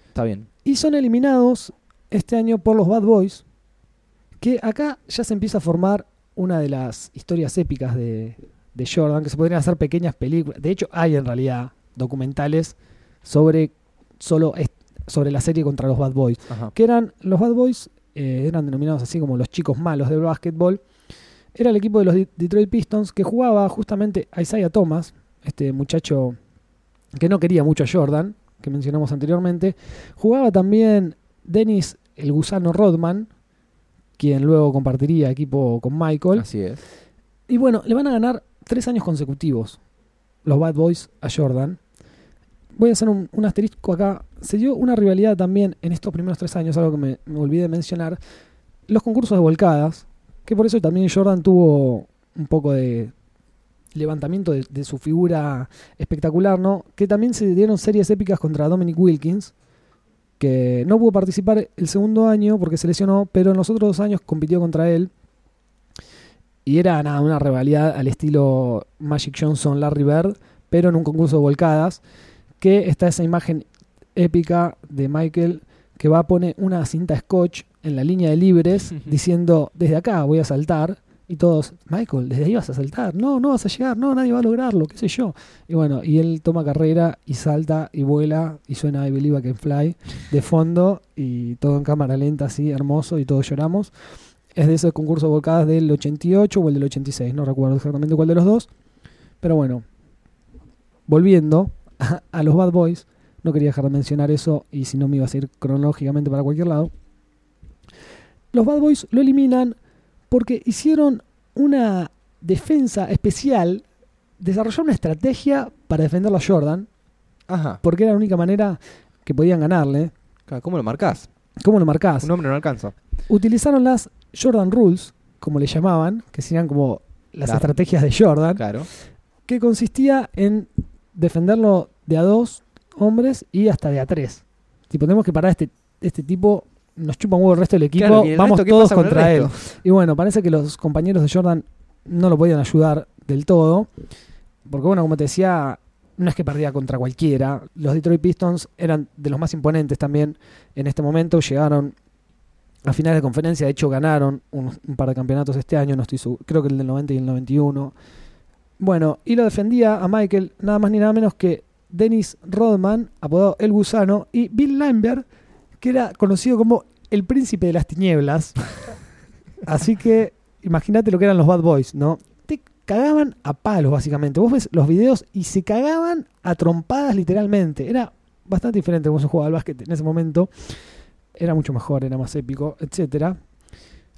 Speaker 3: Está bien.
Speaker 1: Y son eliminados este año por los Bad Boys, que acá ya se empieza a formar una de las historias épicas de, de Jordan, que se podrían hacer pequeñas películas. De hecho, hay en realidad documentales sobre solo sobre la serie contra los Bad Boys.
Speaker 3: Ajá.
Speaker 1: Que eran los Bad Boys, eh, eran denominados así como los chicos malos del básquetbol. Era el equipo de los De- Detroit Pistons que jugaba justamente a Isaiah Thomas, este muchacho que no quería mucho a Jordan, que mencionamos anteriormente. Jugaba también Dennis el gusano Rodman, quien luego compartiría equipo con Michael.
Speaker 3: Así es.
Speaker 1: Y bueno, le van a ganar tres años consecutivos los Bad Boys a Jordan. Voy a hacer un, asterisco acá. Se dio una rivalidad también en estos primeros tres años, algo que me, me olvidé de mencionar. Los concursos de volcadas, que por eso también Jordan tuvo un poco de levantamiento de su figura espectacular, ¿no? Que también se dieron series épicas contra Dominic Wilkins, que no pudo participar el segundo año porque se lesionó, pero en los otros dos años compitió contra él. Y era nada, una rivalidad al estilo Magic Johnson, Larry Bird, pero en un concurso de volcadas. Que está esa imagen épica de Michael que va a poner una cinta scotch en la línea de libres diciendo: Desde acá voy a saltar. Y todos, Michael, desde ahí vas a saltar. No, no vas a llegar, no, nadie va a lograrlo, qué sé yo. Y bueno, y él toma carrera y salta y vuela y suena I Believe I Can Fly de fondo y todo en cámara lenta, así, hermoso y todos lloramos. Es de esos concursos volcadas del 88 o el del 86, no recuerdo exactamente cuál de los dos. Pero bueno, volviendo a, a los Bad Boys, no quería dejar de mencionar eso y si no me iba a ir cronológicamente para cualquier lado. Los Bad Boys lo eliminan porque hicieron una defensa especial, desarrollaron una estrategia para defender a Jordan,
Speaker 3: Ajá.
Speaker 1: porque era la única manera que podían ganarle.
Speaker 3: ¿Cómo lo marcás?
Speaker 1: ¿Cómo lo marcás?
Speaker 3: Un hombre no alcanza.
Speaker 1: Utilizaron las Jordan Rules, como le llamaban, que serían como las
Speaker 3: Claro.
Speaker 1: estrategias de Jordan,
Speaker 3: Claro.
Speaker 1: que consistía en defenderlo de a dos hombres y hasta de a tres. Tipo, tenemos que parar a este, este tipo, nos chupa un huevo el resto del equipo,
Speaker 3: Claro, ¿y el
Speaker 1: vamos
Speaker 3: resto
Speaker 1: todos contra él. Y bueno, parece que los compañeros de Jordan no lo podían ayudar del todo, porque bueno, como te decía, no es que perdía contra cualquiera. Los Detroit Pistons eran de los más imponentes también en este momento, llegaron a finales de conferencia, de hecho ganaron un, un par de campeonatos este año, no estoy seguro, creo que el del 90 y el 91. Bueno, y lo defendía a Michael nada más ni nada menos que Dennis Rodman, apodado El Gusano, y Bill Lambert, que era conocido como el príncipe de las tinieblas. Así que imagínate lo que eran los Bad Boys, ¿no? Te cagaban a palos, básicamente. Vos ves los videos y se cagaban a trompadas, literalmente. Era bastante diferente cómo se jugaba al básquet en ese momento. Era mucho mejor, era más épico, etcétera.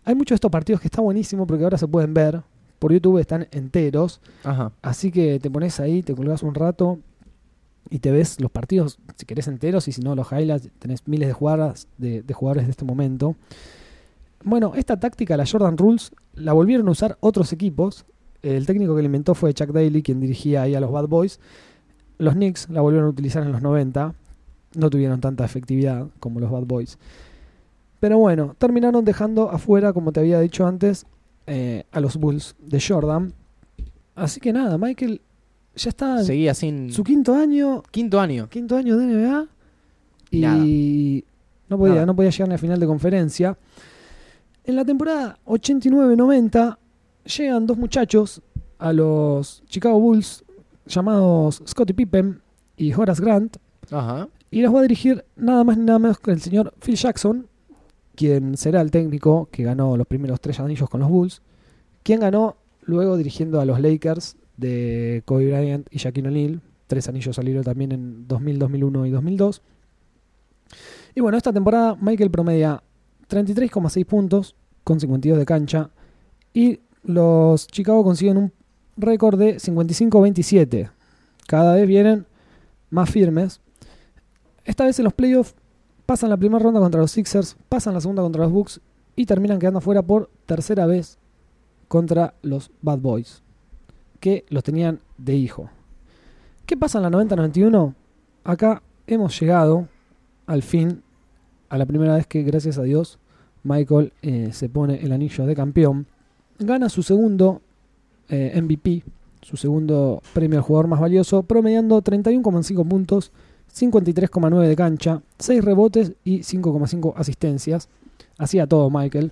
Speaker 1: Hay muchos de estos partidos que está buenísimo porque ahora se pueden ver. Por YouTube están enteros.
Speaker 3: Ajá.
Speaker 1: Así que te pones ahí, te colgas un rato y te ves los partidos, si querés enteros, y si no, los highlights. Tenés miles de jugadas de, de jugadores de este momento. Bueno, esta táctica, la Jordan Rules, la volvieron a usar otros equipos. El técnico que la inventó fue Chuck Daly, quien dirigía ahí a los Bad Boys. Los Knicks la volvieron a utilizar en los 90. No tuvieron tanta efectividad como los Bad Boys. Pero bueno, terminaron dejando afuera, como te había dicho antes, eh, a los Bulls de Jordan. Así que nada, Michael ya está en
Speaker 3: Seguía sin.
Speaker 1: su quinto año,
Speaker 3: Quinto año.
Speaker 1: quinto año de NBA y
Speaker 3: Nada.
Speaker 1: no podía,
Speaker 3: Nada.
Speaker 1: no podía llegar ni a final de conferencia. En la temporada 89-90 llegan dos muchachos a los Chicago Bulls llamados Scottie Pippen y Horace Grant
Speaker 3: Ajá.
Speaker 1: Y los va a dirigir nada más ni nada menos que el señor Phil Jackson, quien será el técnico que ganó los primeros tres anillos con los Bulls, quien ganó luego dirigiendo a los Lakers de Kobe Bryant y Shaquille O'Neal. Tres anillos salieron también en 2000, 2001 y 2002. Y bueno, esta temporada Michael promedia 33,6 puntos con 52 de cancha y los Chicago consiguen un récord de 55-27. Cada vez vienen más firmes. Esta vez en los playoffs pasan la primera ronda contra los Sixers, pasan la segunda contra los Bucks y terminan quedando fuera por tercera vez contra los Bad Boys, que los tenían de hijo. ¿Qué pasa en la 90-91? Acá hemos llegado al fin, a la primera vez que, gracias a Dios, Michael eh, se pone el anillo de campeón. Gana su segundo eh, MVP, su segundo premio al jugador más valioso, promediando 31,5 puntos, 53,9 de cancha, 6 rebotes y 5,5 asistencias. Hacía todo Michael.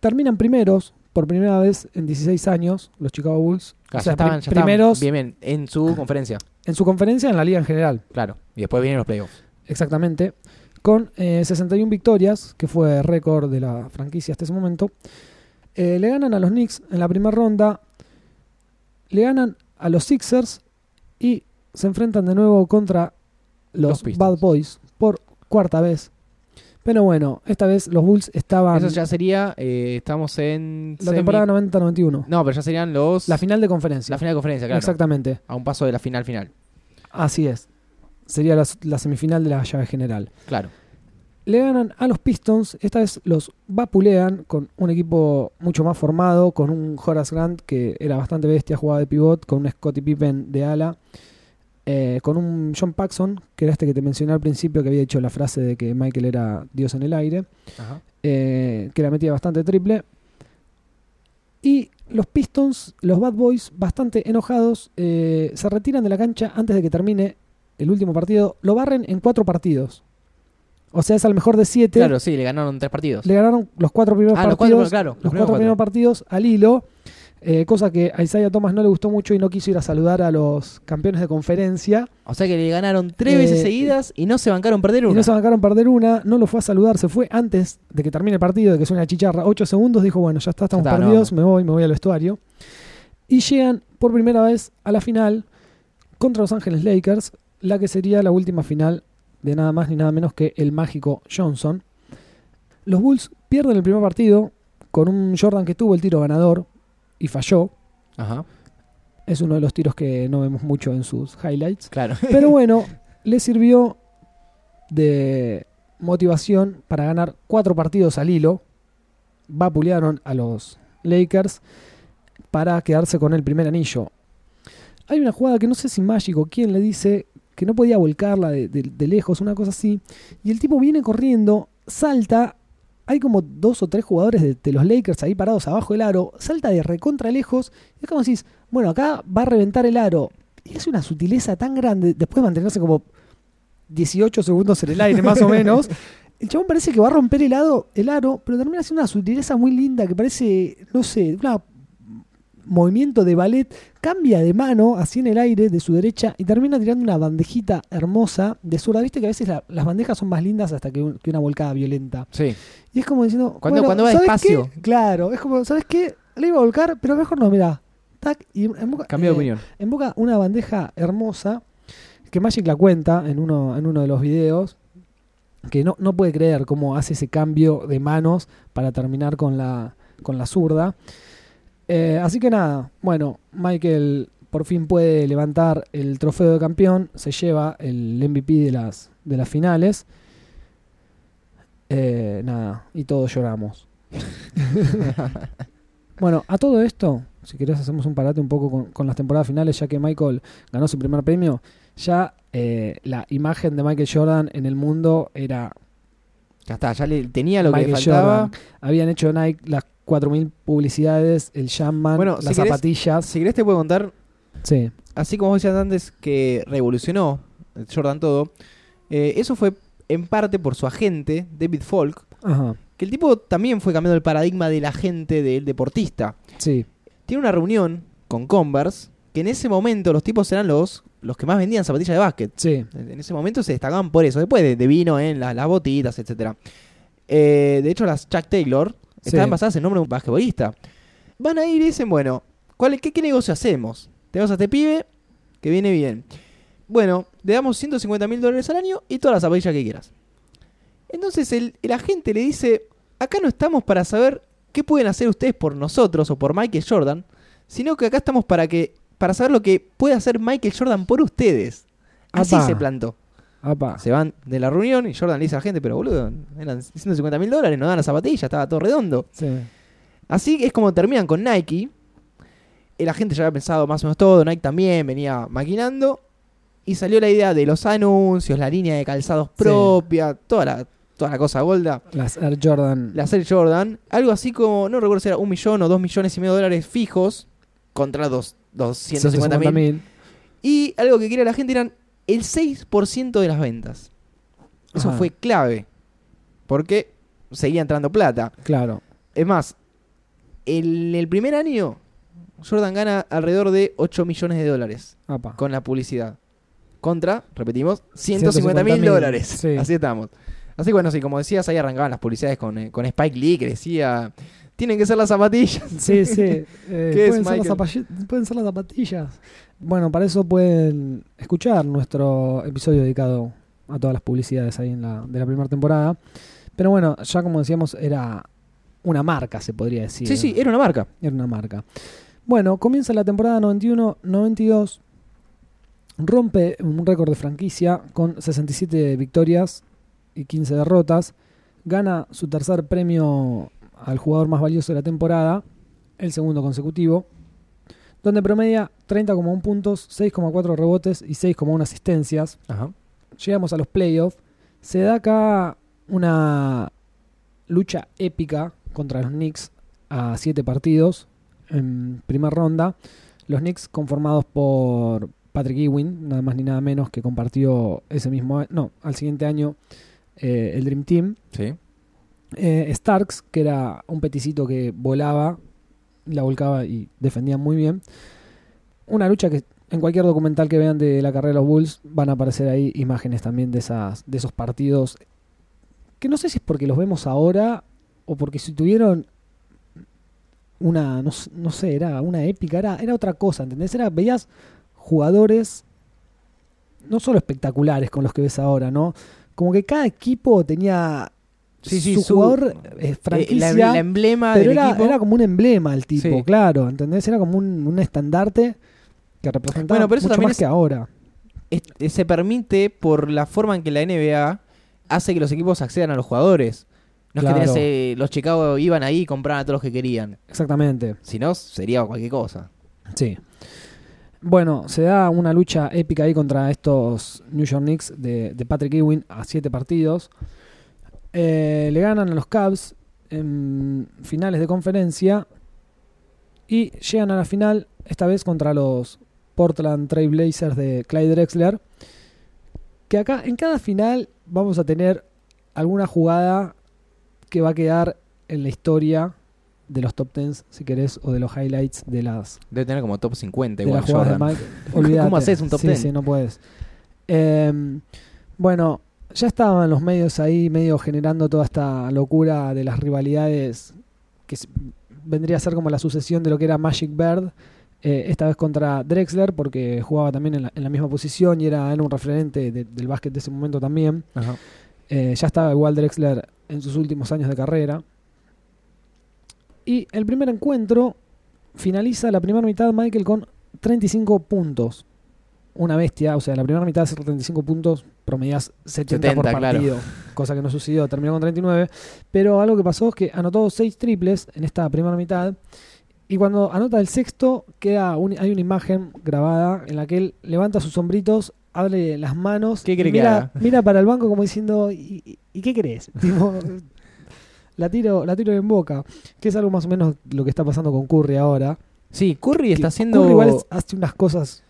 Speaker 1: terminan primeros por primera vez en 16 años, los Chicago Bulls.
Speaker 3: Claro,
Speaker 1: o sea,
Speaker 3: ya estaban, ya
Speaker 1: primeros
Speaker 3: bien, bien, en su conferencia.
Speaker 1: en su conferencia en la liga en general.
Speaker 3: Claro. Y después vienen los playoffs.
Speaker 1: Exactamente. Con eh, 61 victorias, que fue récord de la franquicia hasta ese momento. Eh, le ganan a los Knicks en la primera ronda. Le ganan a los Sixers. Y se enfrentan de nuevo contra
Speaker 3: Los.
Speaker 1: Bad Boys por cuarta vez. Pero bueno, esta vez los Bulls estaban.
Speaker 3: Eso ya sería, eh, estamos en...
Speaker 1: la
Speaker 3: semi-
Speaker 1: temporada 90-91.
Speaker 3: No, pero ya serían los...
Speaker 1: La final de conferencia.
Speaker 3: la final de conferencia, claro.
Speaker 1: Exactamente.
Speaker 3: A un paso de la final final.
Speaker 1: Así es. Sería la, la semifinal de la llave general.
Speaker 3: Claro.
Speaker 1: Le ganan a los Pistons, esta vez los vapulean con un equipo mucho más formado, con un Horace Grant que era bastante bestia, jugaba de pivot, con un Scottie Pippen de ala, eh, con un John Paxson, que era este que te mencioné al principio, que había dicho la frase de que Michael era Dios en el aire,
Speaker 3: Ajá.
Speaker 1: eh, que la metía bastante triple. Y los Pistons, los Bad Boys, bastante enojados, eh, se retiran de la cancha antes de que termine el último partido. Lo barren en cuatro partidos. O sea, es al mejor de siete.
Speaker 3: Claro, sí, le ganaron tres partidos.
Speaker 1: Le ganaron los cuatro primeros
Speaker 3: Ah, los
Speaker 1: partidos.
Speaker 3: cuatro, claro, los
Speaker 1: los
Speaker 3: primeros
Speaker 1: cuatro primeros partidos al hilo. Eh, cosa que a Isaiah Thomas no le gustó mucho y no quiso ir a saludar a los campeones de conferencia.
Speaker 3: O sea que le ganaron tres
Speaker 1: Eh,
Speaker 3: veces seguidas y no se bancaron perder
Speaker 1: Y
Speaker 3: una.
Speaker 1: no se bancaron perder una, no lo fue a saludar, se fue antes de que termine el partido, de que suene la chicharra, 8 segundos, dijo, bueno, ya está, estamos
Speaker 3: está,
Speaker 1: perdidos,
Speaker 3: no.
Speaker 1: me voy, me voy al vestuario. Y llegan por primera vez a la final contra Los Ángeles Lakers, la que sería la última final de nada más ni nada menos que el mágico Johnson. Los Bulls pierden el primer partido con un Jordan que tuvo el tiro ganador y falló.
Speaker 3: Ajá,
Speaker 1: Es uno de los tiros que no vemos mucho en sus highlights.
Speaker 3: claro.
Speaker 1: Pero bueno, le sirvió de motivación para ganar cuatro partidos al hilo. Vapulearon a los Lakers para quedarse con el primer anillo. Hay una jugada que no sé si Mágico, quién le dice que no podía volcarla de, de- de lejos, una cosa así. Y el tipo viene corriendo, salta. Hay como dos o tres jugadores de, de los Lakers ahí parados abajo del aro. Salta de recontra lejos. Y es como decís, bueno, acá va a reventar el aro. Y es una sutileza tan grande. Después de mantenerse como 18 segundos en el aire, más o menos. El chabón parece que va a romper el, aro, el aro, pero termina siendo una sutileza muy linda que parece, no sé, un movimiento de ballet. Cambia de mano así en el aire de su derecha y termina tirando una bandejita hermosa de zurda. Viste que a veces la- las bandejas son más lindas hasta que, un- que una volcada violenta.
Speaker 3: Sí.
Speaker 1: Y es como diciendo.
Speaker 3: Cuando-
Speaker 1: bueno,
Speaker 3: cuando va
Speaker 1: ¿sabes
Speaker 3: despacio.
Speaker 1: qué? Claro, es como, ¿sabes qué? Le iba a volcar, pero mejor no, mirá. Tac, y emboca,
Speaker 3: Cambio de
Speaker 1: eh,
Speaker 3: opinión.
Speaker 1: Emboca una bandeja hermosa que Magic la cuenta en uno, en uno de los videos. Que no, no puede creer cómo hace ese cambio de manos para terminar con la, con la zurda. Eh, así que nada, bueno, Michael por fin puede levantar el trofeo de campeón, se lleva el MVP de las, de las finales. Eh, nada, y todos lloramos. bueno, a todo esto, si querés hacemos un parate un poco con, con las temporadas finales, ya que Michael ganó su primer premio, ya eh, la imagen de Michael Jordan en el mundo era
Speaker 3: Ya está, ya le, tenía lo que le faltaba.
Speaker 1: Jordan. Habían hecho Nike las 4.000 publicidades, el
Speaker 3: Bueno,
Speaker 1: las
Speaker 3: si querés-
Speaker 1: zapatillas.
Speaker 3: Si querés te puedo contar,
Speaker 1: Sí,
Speaker 3: así como vos decías antes que revolucionó Jordan todo, eh, eso fue en parte por su agente, David Falk,
Speaker 1: ajá,
Speaker 3: que el tipo también fue cambiando el paradigma del agente del deportista.
Speaker 1: sí,
Speaker 3: Tiene una reunión con Converse, que en ese momento los tipos eran los, los que más vendían zapatillas de básquet.
Speaker 1: sí,
Speaker 3: En ese momento se destacaban por eso. Después de, de vino en la- las botitas, etcétera. Eh, de hecho, las Chuck Taylor
Speaker 1: Sí.
Speaker 3: estaban basadas en nombre de un basquetbolista. Van a ir y dicen, bueno, ¿cuál, qué, qué negocio hacemos? Tenemos a este pibe que viene bien. Bueno, le damos 150 mil dólares al año y todas las zapatillas que quieras. Entonces el, el agente le dice, acá no estamos para saber qué pueden hacer ustedes por nosotros o por Michael Jordan, sino que acá estamos para que para saber lo que puede hacer Michael Jordan por ustedes. Así
Speaker 1: Apa.
Speaker 3: se plantó.
Speaker 1: apa,
Speaker 3: Se van de la reunión y Jordan le dice a la gente, pero boludo, eran 150 mil dólares, no dan la zapatilla, estaba todo redondo.
Speaker 1: sí,
Speaker 3: Así es como terminan con Nike. El agente ya había pensado más o menos todo, Nike también venía maquinando. Y salió la idea de los anuncios, la línea de calzados propia, toda la, toda la cosa golda.
Speaker 1: las Air Jordan.
Speaker 3: La Air Jordan, algo así como, no recuerdo si era un millón o dos millones y medio de dólares fijos contra dos, 250 mil.
Speaker 1: 150.000.
Speaker 3: Y algo que quería la gente eran el 6% de las ventas. Eso
Speaker 1: Ajá.
Speaker 3: fue clave. Porque seguía entrando plata.
Speaker 1: Claro,
Speaker 3: Es más, En el primer año, Jordan gana alrededor de 8 millones de dólares
Speaker 1: Apa.
Speaker 3: con la publicidad. Contra, repetimos, 150 mil
Speaker 1: 150.000,
Speaker 3: dólares.
Speaker 1: sí.
Speaker 3: Así estamos. Así que bueno, sí, como decías, ahí arrancaban las publicidades con, eh, con Spike Lee, que decía, tienen que ser las zapatillas.
Speaker 1: Sí, sí. eh,
Speaker 3: ¿Qué es,
Speaker 1: pueden, ser las pueden ser las zapatillas. Bueno, para eso pueden escuchar nuestro episodio dedicado a todas las publicidades ahí en la, de la primera temporada. Pero bueno, ya como decíamos, era una marca, se podría decir.
Speaker 3: Sí, sí, era una marca.
Speaker 1: Era una marca. Bueno, comienza la temporada 91-92. Rompe un récord de franquicia con 67 victorias y 15 derrotas. Gana su tercer premio al jugador más valioso de la temporada, el segundo consecutivo, donde promedia 30,1 puntos, 6,4 rebotes y 6,1 asistencias.
Speaker 3: Ajá.
Speaker 1: Llegamos a los playoffs. Se da acá una lucha épica contra los Knicks a 7 partidos en primera ronda. Los Knicks conformados por Patrick Ewing, nada más ni nada menos, que compartió ese mismo año, no, al siguiente año eh, el Dream Team.
Speaker 3: Sí.
Speaker 1: Eh, Starks, que era un peticito que volaba, la volcaba y defendía muy bien. Una lucha que en cualquier documental que vean de la carrera de los Bulls van a aparecer ahí imágenes también de, esas, de esos partidos. Que no sé si es porque los vemos ahora o porque si tuvieron una, no, sé, era una épica, era, era otra cosa, ¿entendés? Era, veías jugadores no solo espectaculares con los que ves ahora, ¿no? Como que cada equipo tenía
Speaker 3: Sí, sí,
Speaker 1: su,
Speaker 3: su-
Speaker 1: jugador eh,
Speaker 3: Eh,
Speaker 1: franquicia,
Speaker 3: la, la emblema
Speaker 1: pero
Speaker 3: del
Speaker 1: era,
Speaker 3: equipo.
Speaker 1: era como un emblema el tipo,
Speaker 3: Sí.
Speaker 1: claro, ¿entendés? Era como un, un estandarte que representaba
Speaker 3: Bueno, pero eso
Speaker 1: mucho
Speaker 3: también
Speaker 1: más
Speaker 3: es-
Speaker 1: que ahora.
Speaker 3: es- eh, se permite por la forma en que la NBA hace que los equipos accedan a los jugadores. No es que tenés, eh, los Chicago iban ahí y compraban a todos los que querían.
Speaker 1: Exactamente,
Speaker 3: Si no, sería cualquier cosa.
Speaker 1: sí. Bueno, se da una lucha épica ahí contra estos New York Knicks de, de Patrick Ewing a siete partidos. Eh, le ganan a los Cavs en finales de conferencia y llegan a la final, esta vez contra los Portland Trail Blazers de Clyde Drexler. Que acá en cada final vamos a tener alguna jugada que va a quedar en la historia de los top 10, si querés, o de los highlights de las,
Speaker 3: Debe tener como top 50
Speaker 1: de
Speaker 3: igual
Speaker 1: las jugadas
Speaker 3: Jordan.
Speaker 1: de Mike.
Speaker 3: ¿Cómo haces un top
Speaker 1: sí,
Speaker 3: 10?
Speaker 1: Sí, no puedes. Eh, bueno, ya estaban los medios ahí, medio generando toda esta locura de las rivalidades que vendría a ser como la sucesión de lo que era Magic Bird. eh, esta vez contra Drexler, porque jugaba también en la, en la misma posición y era, era un referente de- del básquet de ese momento también.
Speaker 3: Ajá.
Speaker 1: Eh, ya estaba igual Drexler en sus últimos años de carrera. Y el primer encuentro finaliza la primera mitad Michael con 35 puntos. Una bestia, o sea, la primera mitad hace 35 puntos, promedias 70,
Speaker 3: 70,
Speaker 1: por
Speaker 3: claro.
Speaker 1: partido, cosa que no sucedió, terminó con 39. Pero algo que pasó es que anotó 6 triples en esta primera mitad. Y cuando anota el sexto, queda un- hay una imagen grabada en la que él levanta sus sombritos, abre las manos,
Speaker 3: ¿Qué cree
Speaker 1: mira, mira para el banco como diciendo, ¿y, y- y qué crees? Tipo, la tiro, la tiro en boca, que es algo más o menos lo que está pasando con Curry ahora.
Speaker 3: Sí, Curry está haciendo.
Speaker 1: Curry igual hace unas cosas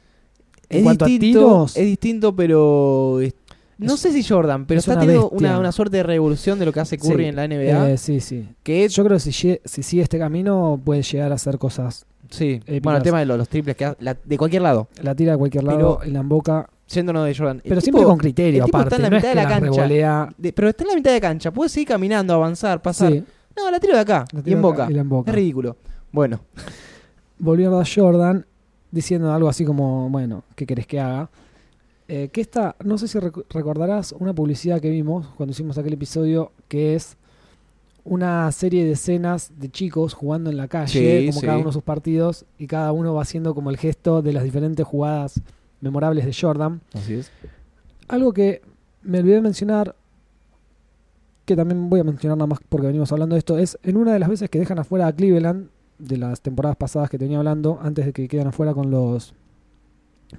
Speaker 1: en
Speaker 3: es
Speaker 1: cuanto
Speaker 3: distinto,
Speaker 1: a tiros.
Speaker 3: es distinto, pero. es- No
Speaker 1: Es-
Speaker 3: sé si Jordan, pero
Speaker 1: es
Speaker 3: está
Speaker 1: una
Speaker 3: teniendo una, una suerte de revolución de lo que hace Curry
Speaker 1: Sí,
Speaker 3: en la NBA.
Speaker 1: eh, sí, sí.
Speaker 3: que.
Speaker 1: Yo creo que si, sigue este camino puede llegar a hacer cosas.
Speaker 3: Sí,
Speaker 1: épicas.
Speaker 3: bueno, el tema de los, los triples, que la- de cualquier lado.
Speaker 1: La tira de cualquier lado,
Speaker 3: Pero-
Speaker 1: en la emboca.
Speaker 3: Yéndonos de Jordan. El
Speaker 1: Pero
Speaker 3: tipo-
Speaker 1: siempre con criterio, aparte.
Speaker 3: está en la
Speaker 1: no es
Speaker 3: mitad
Speaker 1: que
Speaker 3: de la cancha. de- pero está en la mitad de cancha. Puede seguir caminando, avanzar, pasar.
Speaker 1: Sí,
Speaker 3: No, la tiro de acá.
Speaker 1: la
Speaker 3: Y en
Speaker 1: acá
Speaker 3: boca.
Speaker 1: y la emboca.
Speaker 3: Es ridículo. Bueno,
Speaker 1: volvió a Jordan diciendo algo así como, bueno, ¿qué querés que haga? Eh, que esta, no sé si rec- recordarás una publicidad que vimos cuando hicimos aquel episodio, que es una serie de escenas de chicos jugando en la calle,
Speaker 3: Sí,
Speaker 1: como
Speaker 3: sí.
Speaker 1: cada uno de sus partidos, y cada uno va haciendo como el gesto de las diferentes jugadas memorables de Jordan.
Speaker 3: así es.
Speaker 1: Algo que me olvidé de mencionar, que también voy a mencionar nada más porque venimos hablando de esto, es en una de las veces que dejan afuera a Cleveland, de las temporadas pasadas que tenía hablando, antes de que quedan afuera con los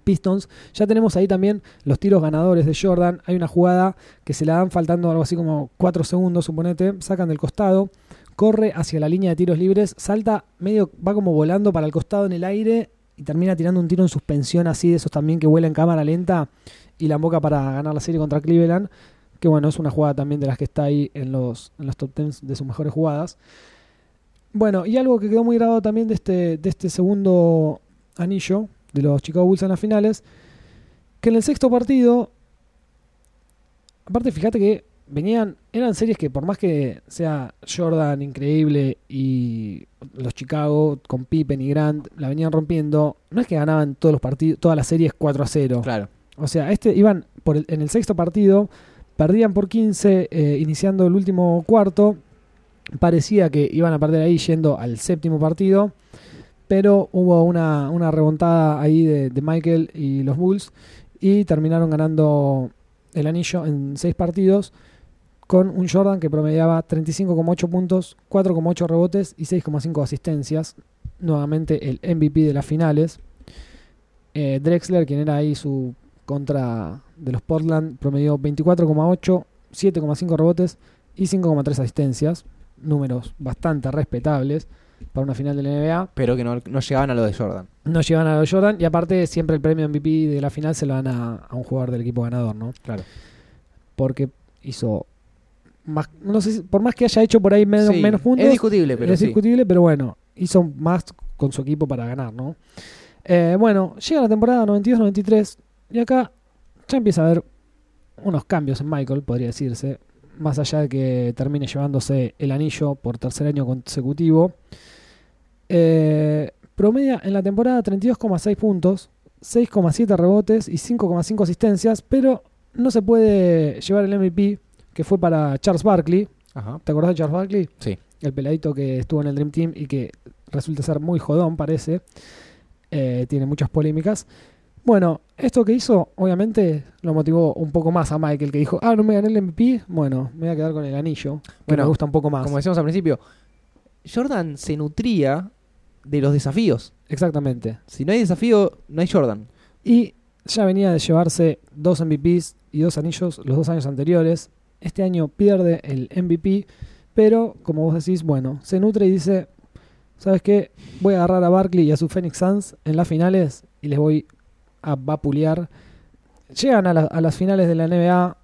Speaker 1: Pistons, ya tenemos ahí también los tiros ganadores de Jordan. Hay una jugada que se la dan faltando algo así como 4 segundos, suponete, sacan del costado, corre hacia la línea de tiros libres, salta medio, va como volando para el costado en el aire y termina tirando un tiro en suspensión así, de esos también que vuela en cámara lenta y la emboca para ganar la serie contra Cleveland. Que bueno, es una jugada también de las que está ahí en los, en los top 10 de sus mejores jugadas. Bueno, y algo que quedó muy grabado también de este, de este segundo anillo de los Chicago Bulls en las finales, que en el sexto partido, aparte fíjate que venían, eran series que por más que sea Jordan increíble y los Chicago con Pippen y Grant la venían rompiendo, no es que ganaban todos los partidos, todas las series 4 a 0.
Speaker 3: Claro.
Speaker 1: O sea, este iban por el- en el sexto partido, perdían por 15 eh, iniciando el último cuarto. Parecía que iban a perder ahí yendo al séptimo partido, pero hubo una, una ahí de, de Michael y los Bulls y terminaron ganando el anillo en seis partidos con un Jordan que promediaba 35,8 puntos, 4,8 rebotes y 6,5 asistencias. Nuevamente el MVP de las finales. Eh, Drexler, quien era ahí su contra de los Portland, promedió 24,8, 7,5 rebotes y 5,3 asistencias. Números bastante respetables para una final de la NBA.
Speaker 3: Pero que no, no llegaban a lo de Jordan.
Speaker 1: No llevan a los Jordan y aparte siempre el premio MVP de la final se lo dan a, a un jugador del equipo ganador, ¿no?
Speaker 3: Claro.
Speaker 1: Porque hizo más, no sé, si- por más que haya hecho por ahí menos,
Speaker 3: Sí,
Speaker 1: menos puntos,
Speaker 3: Es discutible, pero
Speaker 1: es
Speaker 3: sí.
Speaker 1: discutible, pero bueno, hizo más con su equipo para ganar, ¿no? Eh, bueno, llega la temporada 92-93 y acá ya empieza a haber unos cambios en Michael, podría decirse, más allá de que termine llevándose el anillo por tercer año consecutivo. Eh, promedia en la temporada 32,6 puntos, 6,7 rebotes y 5,5 asistencias, pero no se puede llevar el MVP que fue para Charles Barkley.
Speaker 3: Ajá.
Speaker 1: ¿Te acordás de Charles Barkley?
Speaker 3: Sí.
Speaker 1: El peladito que estuvo en el Dream Team y que resulta ser muy jodón, parece. Eh, tiene muchas polémicas. Bueno, esto que hizo, obviamente, lo motivó un poco más a Michael, que dijo, ah, no me gané el MVP, bueno, me voy a quedar con el anillo, que
Speaker 3: Bueno,
Speaker 1: me gusta un poco más.
Speaker 3: Como decíamos al principio, Jordan se nutría de los desafíos.
Speaker 1: Exactamente.
Speaker 3: Si no hay desafío, no hay Jordan.
Speaker 1: Y ya venía de llevarse dos MVPs y dos anillos los dos años anteriores. Este año pierde el MVP, pero como vos decís, bueno, se nutre y dice, ¿sabes qué? Voy a agarrar a Barkley y a su Phoenix Suns en las finales y les voy a vapulear. Llegan a, la- a las finales de la NBA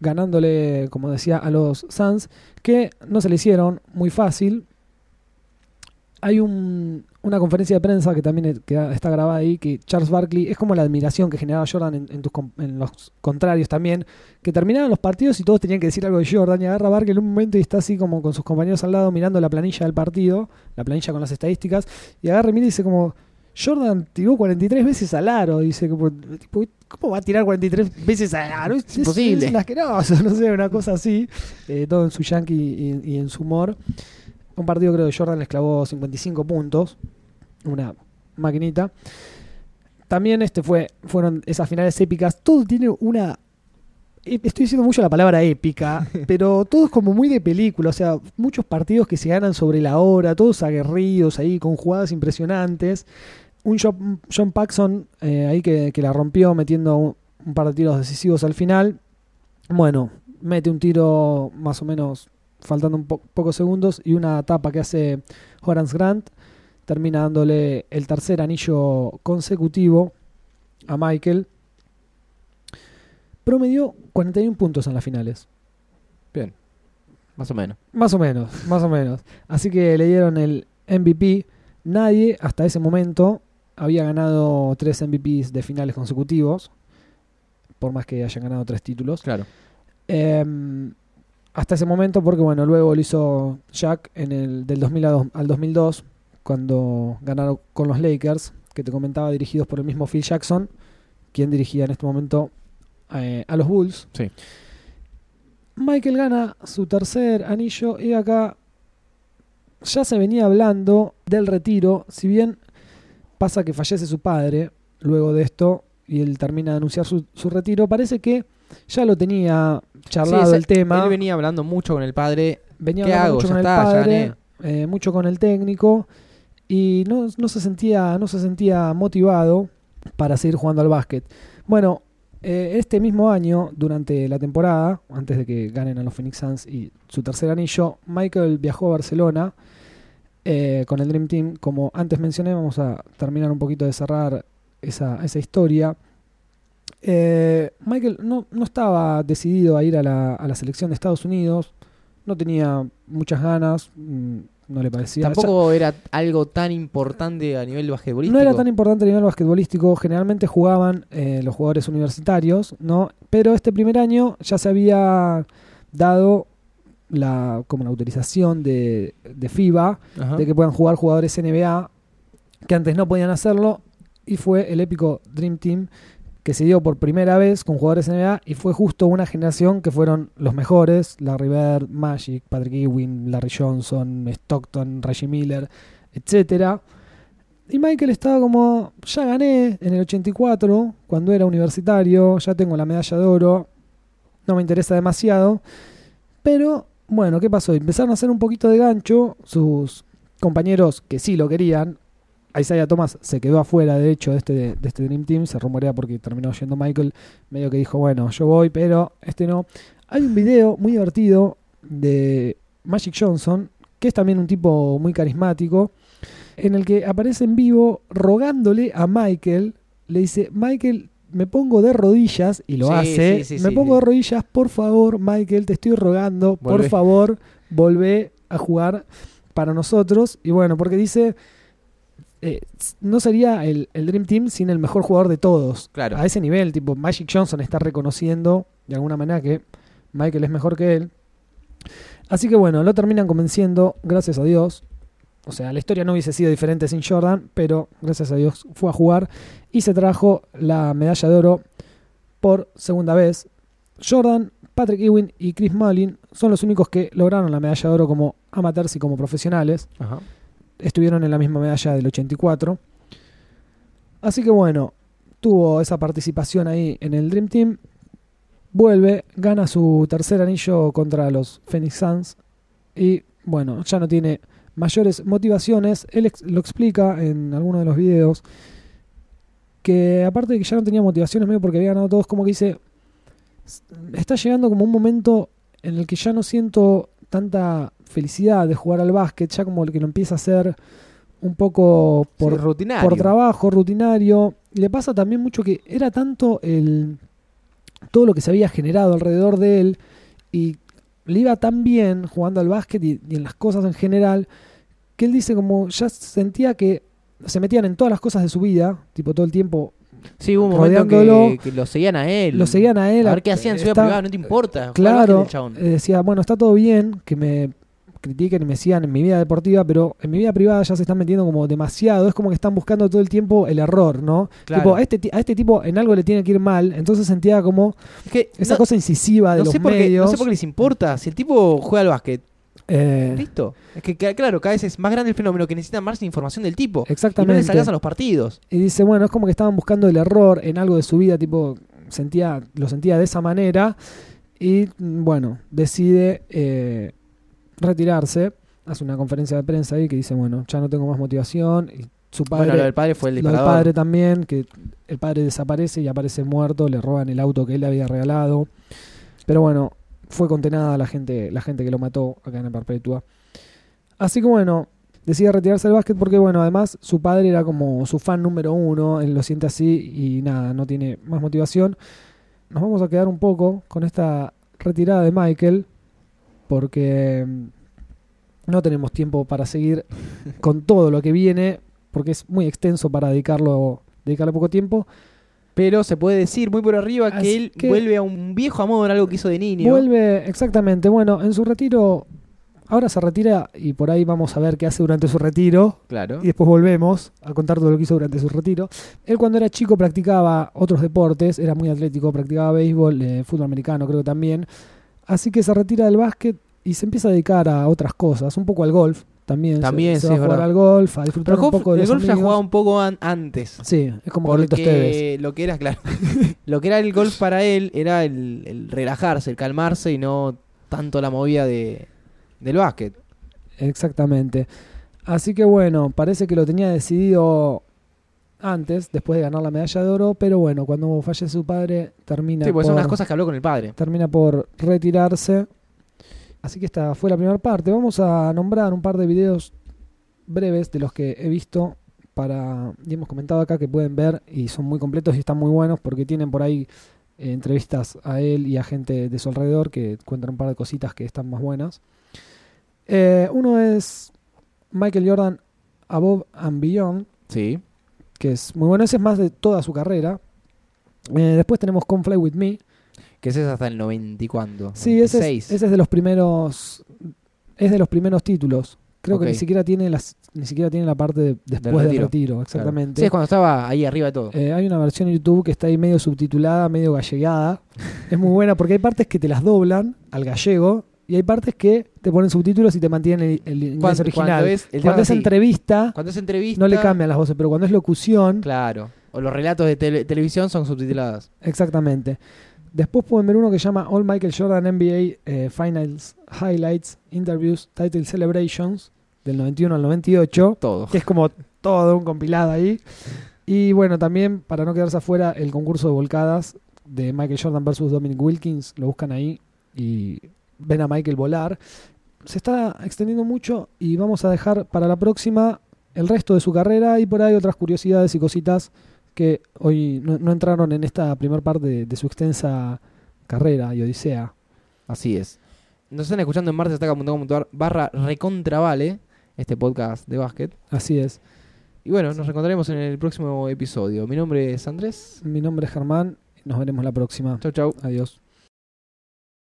Speaker 1: ganándole, como decía, a los Suns, que no se le hicieron muy fácil. Hay un- una conferencia de prensa que también está grabada ahí, que Charles Barkley es como la admiración que generaba Jordan en, en los contrarios también, que terminaban los partidos y todos tenían que decir algo de Jordan y agarra a Barkley en un momento y está así como con sus compañeros al lado mirando la planilla del partido, la planilla con las estadísticas, y agarra y mira y dice como, Jordan tiró 43 veces al aro, dice, tipo, ¿cómo va a tirar 43 veces al aro? Es, es-
Speaker 3: imposible.
Speaker 1: Es asqueroso, no sé, una cosa así, eh, todo en su yankee y, y en su humor. Un partido creo que Jordan les clavó 55 puntos, una maquinita. También este fue, fueron esas finales épicas. Todo tiene una. e- Estoy diciendo mucho la palabra épica, pero todo es como muy de película. O sea, muchos partidos que se ganan sobre la hora, todos aguerridos ahí, con jugadas impresionantes. Un John, John Paxson eh, ahí que, que la rompió metiendo un, un par de tiros decisivos al final. Bueno, mete un tiro más o menos faltando un po- pocos segundos y una tapa que hace Horace Grant termina dándole el tercer anillo consecutivo a Michael. Promedió 41 puntos en las finales.
Speaker 3: Bien. Más o menos.
Speaker 1: Más o menos, más o menos. Así que le dieron el MVP. Nadie hasta ese momento había ganado tres MVPs de finales consecutivos. Por más que hayan ganado tres títulos.
Speaker 3: Claro.
Speaker 1: Eh, hasta ese momento, porque bueno, luego lo hizo Jack en el del 2000 a dos- al 2002, cuando ganaron con los Lakers, que te comentaba, dirigidos por el mismo Phil Jackson, quien dirigía en este momento eh, a los Bulls.
Speaker 3: Sí.
Speaker 1: Michael gana su tercer anillo y acá ya se venía hablando del retiro, si bien pasa que fallece su padre luego de esto y él termina de anunciar su, su retiro, parece que ya lo tenía charlado
Speaker 3: Sí,
Speaker 1: el tema.
Speaker 3: Él venía hablando mucho con el padre.
Speaker 1: venía
Speaker 3: ¿qué
Speaker 1: hablando
Speaker 3: hago?
Speaker 1: mucho
Speaker 3: Ya
Speaker 1: con
Speaker 3: está,
Speaker 1: el padre, eh, mucho con el técnico y no, no se sentía no se sentía motivado para seguir jugando al básquet. Bueno, eh, este mismo año, durante la temporada, antes de que ganen a los Phoenix Suns y su tercer anillo, Michael viajó a Barcelona eh, con el Dream Team. Como antes mencioné, vamos a terminar un poquito de cerrar esa, esa historia. Eh, Michael no, no estaba decidido a ir a la, a la selección de Estados Unidos, no tenía muchas ganas, mm, no le parecía.
Speaker 3: Tampoco era algo tan importante a nivel basquetbolístico.
Speaker 1: No era tan importante a nivel basquetbolístico, generalmente jugaban eh, los jugadores universitarios, ¿no? Pero este primer año ya se había dado la como la autorización de, de FIBA
Speaker 3: Ajá.
Speaker 1: de que puedan jugar jugadores NBA que antes no podían hacerlo y fue el épico Dream Team que se dio por primera vez con jugadores NBA y fue justo una generación que fueron los mejores, Larry Bird, Magic, Patrick Ewing, Larry Johnson, Stockton, Reggie Miller, etcétera. Y Michael estaba como, ya gané en el 84, cuando era universitario, ya tengo la medalla de oro, no me interesa demasiado. Pero, bueno, ¿qué pasó? Empezaron a hacer un poquito de gancho sus compañeros que sí lo querían. Isaiah Thomas se quedó afuera, de hecho, de este, de este Dream Team. Se rumorea porque terminó yendo Michael. Medio que dijo, bueno, yo voy, pero este no. Hay un video muy divertido de Magic Johnson, que es también un tipo muy carismático, en el que aparece en vivo rogándole a Michael. Le dice, Michael, me pongo de rodillas, y lo
Speaker 3: Sí,
Speaker 1: hace.
Speaker 3: sí, sí,
Speaker 1: me pongo de rodillas, por favor, Michael, te estoy rogando, por favor, volvé a jugar para nosotros. Y bueno, porque dice, eh, no sería el, el Dream Team sin el mejor jugador de todos.
Speaker 3: Claro.
Speaker 1: A ese nivel, tipo, Magic Johnson está reconociendo de alguna manera que Michael es mejor que él. Así que bueno, lo terminan convenciendo, gracias a Dios. O sea, la historia no hubiese sido diferente sin Jordan, pero gracias a Dios fue a jugar y se trajo la medalla de oro por segunda vez. Jordan, Patrick Ewing y Chris Mullin son los únicos que lograron la medalla de oro como amateurs y como profesionales
Speaker 3: Ajá.
Speaker 1: estuvieron en la misma medalla del 84. Así que bueno, tuvo esa participación ahí en el Dream Team. Vuelve, gana su tercer anillo contra los Phoenix Suns. Y bueno, ya no tiene mayores motivaciones. Él ex- lo explica en alguno de los videos. Que aparte de que ya no tenía motivaciones, medio porque había ganado todos, como que dice. "S- Está llegando como un momento en el que ya no siento tanta felicidad de jugar al básquet, ya como el que lo empieza a hacer un poco por,
Speaker 3: Sí, rutinario.
Speaker 1: por trabajo, rutinario. Le pasa también mucho que era tanto el todo lo que se había generado alrededor de él y le iba tan bien jugando al básquet y, y en las cosas en general que él dice como ya sentía que se metían en todas las cosas de su vida, tipo todo el tiempo
Speaker 3: Sí, hubo un momento que, que lo seguían a él.
Speaker 1: lo seguían a él.
Speaker 3: A ver qué hacía en su vida privada, no te importa.
Speaker 1: Claro, eh, decía, bueno, está todo bien que me critiquen y me sigan en mi vida deportiva, pero en mi vida privada ya se están metiendo como demasiado. Es como que están buscando todo el tiempo el error, ¿no?
Speaker 3: Claro.
Speaker 1: Tipo, a este, a este tipo en algo le tiene que ir mal, entonces sentía como
Speaker 3: Es que
Speaker 1: esa
Speaker 3: no,
Speaker 1: cosa incisiva de
Speaker 3: no
Speaker 1: los
Speaker 3: sé
Speaker 1: medios.
Speaker 3: no sé por qué les importa. Si el tipo juega al básquet,
Speaker 1: Eh,
Speaker 3: listo. Es que claro, cada vez es más grande el fenómeno que necesitan más información del tipo. Y no les
Speaker 1: exactamente.
Speaker 3: salgas a los partidos.
Speaker 1: Y dice, bueno, es como que estaban buscando el error en algo de su vida, tipo, sentía, lo sentía de esa manera. Y mm, bueno, decide eh, retirarse. Hace una conferencia de prensa ahí que dice, bueno, ya no tengo más motivación. Y su padre,
Speaker 3: bueno, lo del padre fue el
Speaker 1: lo del
Speaker 3: disparador.
Speaker 1: padre también, que el padre desaparece y aparece muerto, le roban el auto que él le había regalado. Pero bueno, fue condenada la gente, la gente que lo mató acá en Perpetua. Así que bueno, decide retirarse del básquet porque bueno, además su padre era como su fan número uno, él lo siente así y nada, no tiene más motivación. Nos vamos a quedar un poco con esta retirada de Michael porque mm, no tenemos tiempo para seguir con todo lo que viene porque es muy extenso para dedicarlo dedicarle poco tiempo.
Speaker 3: Pero se puede decir muy por arriba
Speaker 1: Así
Speaker 3: que él
Speaker 1: que-
Speaker 3: vuelve a un viejo amor, algo que hizo de niño.
Speaker 1: Vuelve, exactamente. Bueno, en su retiro, ahora se retira y por ahí vamos a ver qué hace durante su retiro.
Speaker 3: Claro.
Speaker 1: Y después volvemos a contar todo lo que hizo durante su retiro. Él cuando era chico practicaba otros deportes, era muy atlético, practicaba béisbol, eh, fútbol americano creo que también. Así que se retira del básquet y se empieza a dedicar a otras cosas, un poco al golf también.
Speaker 3: También,
Speaker 1: se, se
Speaker 3: sí,
Speaker 1: va a jugar
Speaker 3: verdad.
Speaker 1: al golf, a disfrutar
Speaker 3: Pero
Speaker 1: un
Speaker 3: golf,
Speaker 1: poco de
Speaker 3: el
Speaker 1: los
Speaker 3: golf
Speaker 1: amigos.
Speaker 3: jugaba un poco an- antes.
Speaker 1: Sí, es como Carlitos Tevez.
Speaker 3: Porque lo que era, claro, lo que era el golf para él era el, el relajarse, el calmarse y no tanto la movida de, del básquet.
Speaker 1: Exactamente. Así que bueno, parece que lo tenía decidido antes, después de ganar la medalla de oro, pero bueno, cuando fallece su padre termina,
Speaker 3: Sí, porque son
Speaker 1: por,
Speaker 3: unas cosas que habló con el padre.
Speaker 1: termina por retirarse. Así que esta fue la primera parte. Vamos a nombrar un par de videos breves de los que he visto para y hemos comentado acá que pueden ver y son muy completos y están muy buenos porque tienen por ahí eh, entrevistas a él y a gente de su alrededor que cuentan un par de cositas que están más buenas. Eh, uno es Michael Jordan Above and Beyond,
Speaker 3: Sí.
Speaker 1: que es muy bueno. Ese es más de toda su carrera. Eh, después tenemos Come Fly With Me.
Speaker 3: Que ese es hasta el 90 y cuánto.
Speaker 1: Sí, ese es,
Speaker 3: 96.
Speaker 1: ese es de los primeros. Es de los primeros títulos. Creo que ni siquiera tiene las, ni siquiera tiene la parte de- después del
Speaker 3: retiro.
Speaker 1: retiro,
Speaker 3: Claro.
Speaker 1: exactamente.
Speaker 3: Sí, es cuando estaba ahí arriba de todo.
Speaker 1: Eh, hay una versión en YouTube que está ahí medio subtitulada, medio gallegada. es muy buena porque hay partes que te las doblan al gallego y hay partes que te ponen subtítulos y te mantienen el, el inglés
Speaker 3: Cuando-
Speaker 1: original.
Speaker 3: cuando es-
Speaker 1: entrevista,
Speaker 3: Cuando es entrevista.
Speaker 1: no le cambian las voces, pero cuando es locución,
Speaker 3: Claro. O los relatos de tele- televisión son subtitulados.
Speaker 1: exactamente. Después pueden ver uno que se llama All Michael Jordan NBA eh, Finals Highlights Interviews Title Celebrations del 91 al 98.
Speaker 3: Todo.
Speaker 1: que es como todo un compilado ahí. Y bueno, también para no quedarse afuera, el concurso de volcadas de Michael Jordan versus Dominic Wilkins, lo buscan ahí y ven a Michael volar. Se está extendiendo mucho y vamos a dejar para la próxima el resto de su carrera y por ahí otras curiosidades y cositas que hoy no, no entraron en esta primera parte de, de su extensa carrera y odisea.
Speaker 3: Así es. Nos están escuchando en martesataca.com.ar barra recontravale, este podcast de básquet.
Speaker 1: Así es.
Speaker 3: Y bueno, nos reencontraremos en el próximo episodio. Mi nombre es Andrés.
Speaker 1: Mi nombre es Germán. Nos veremos la próxima.
Speaker 3: Chau, chau.
Speaker 1: Adiós.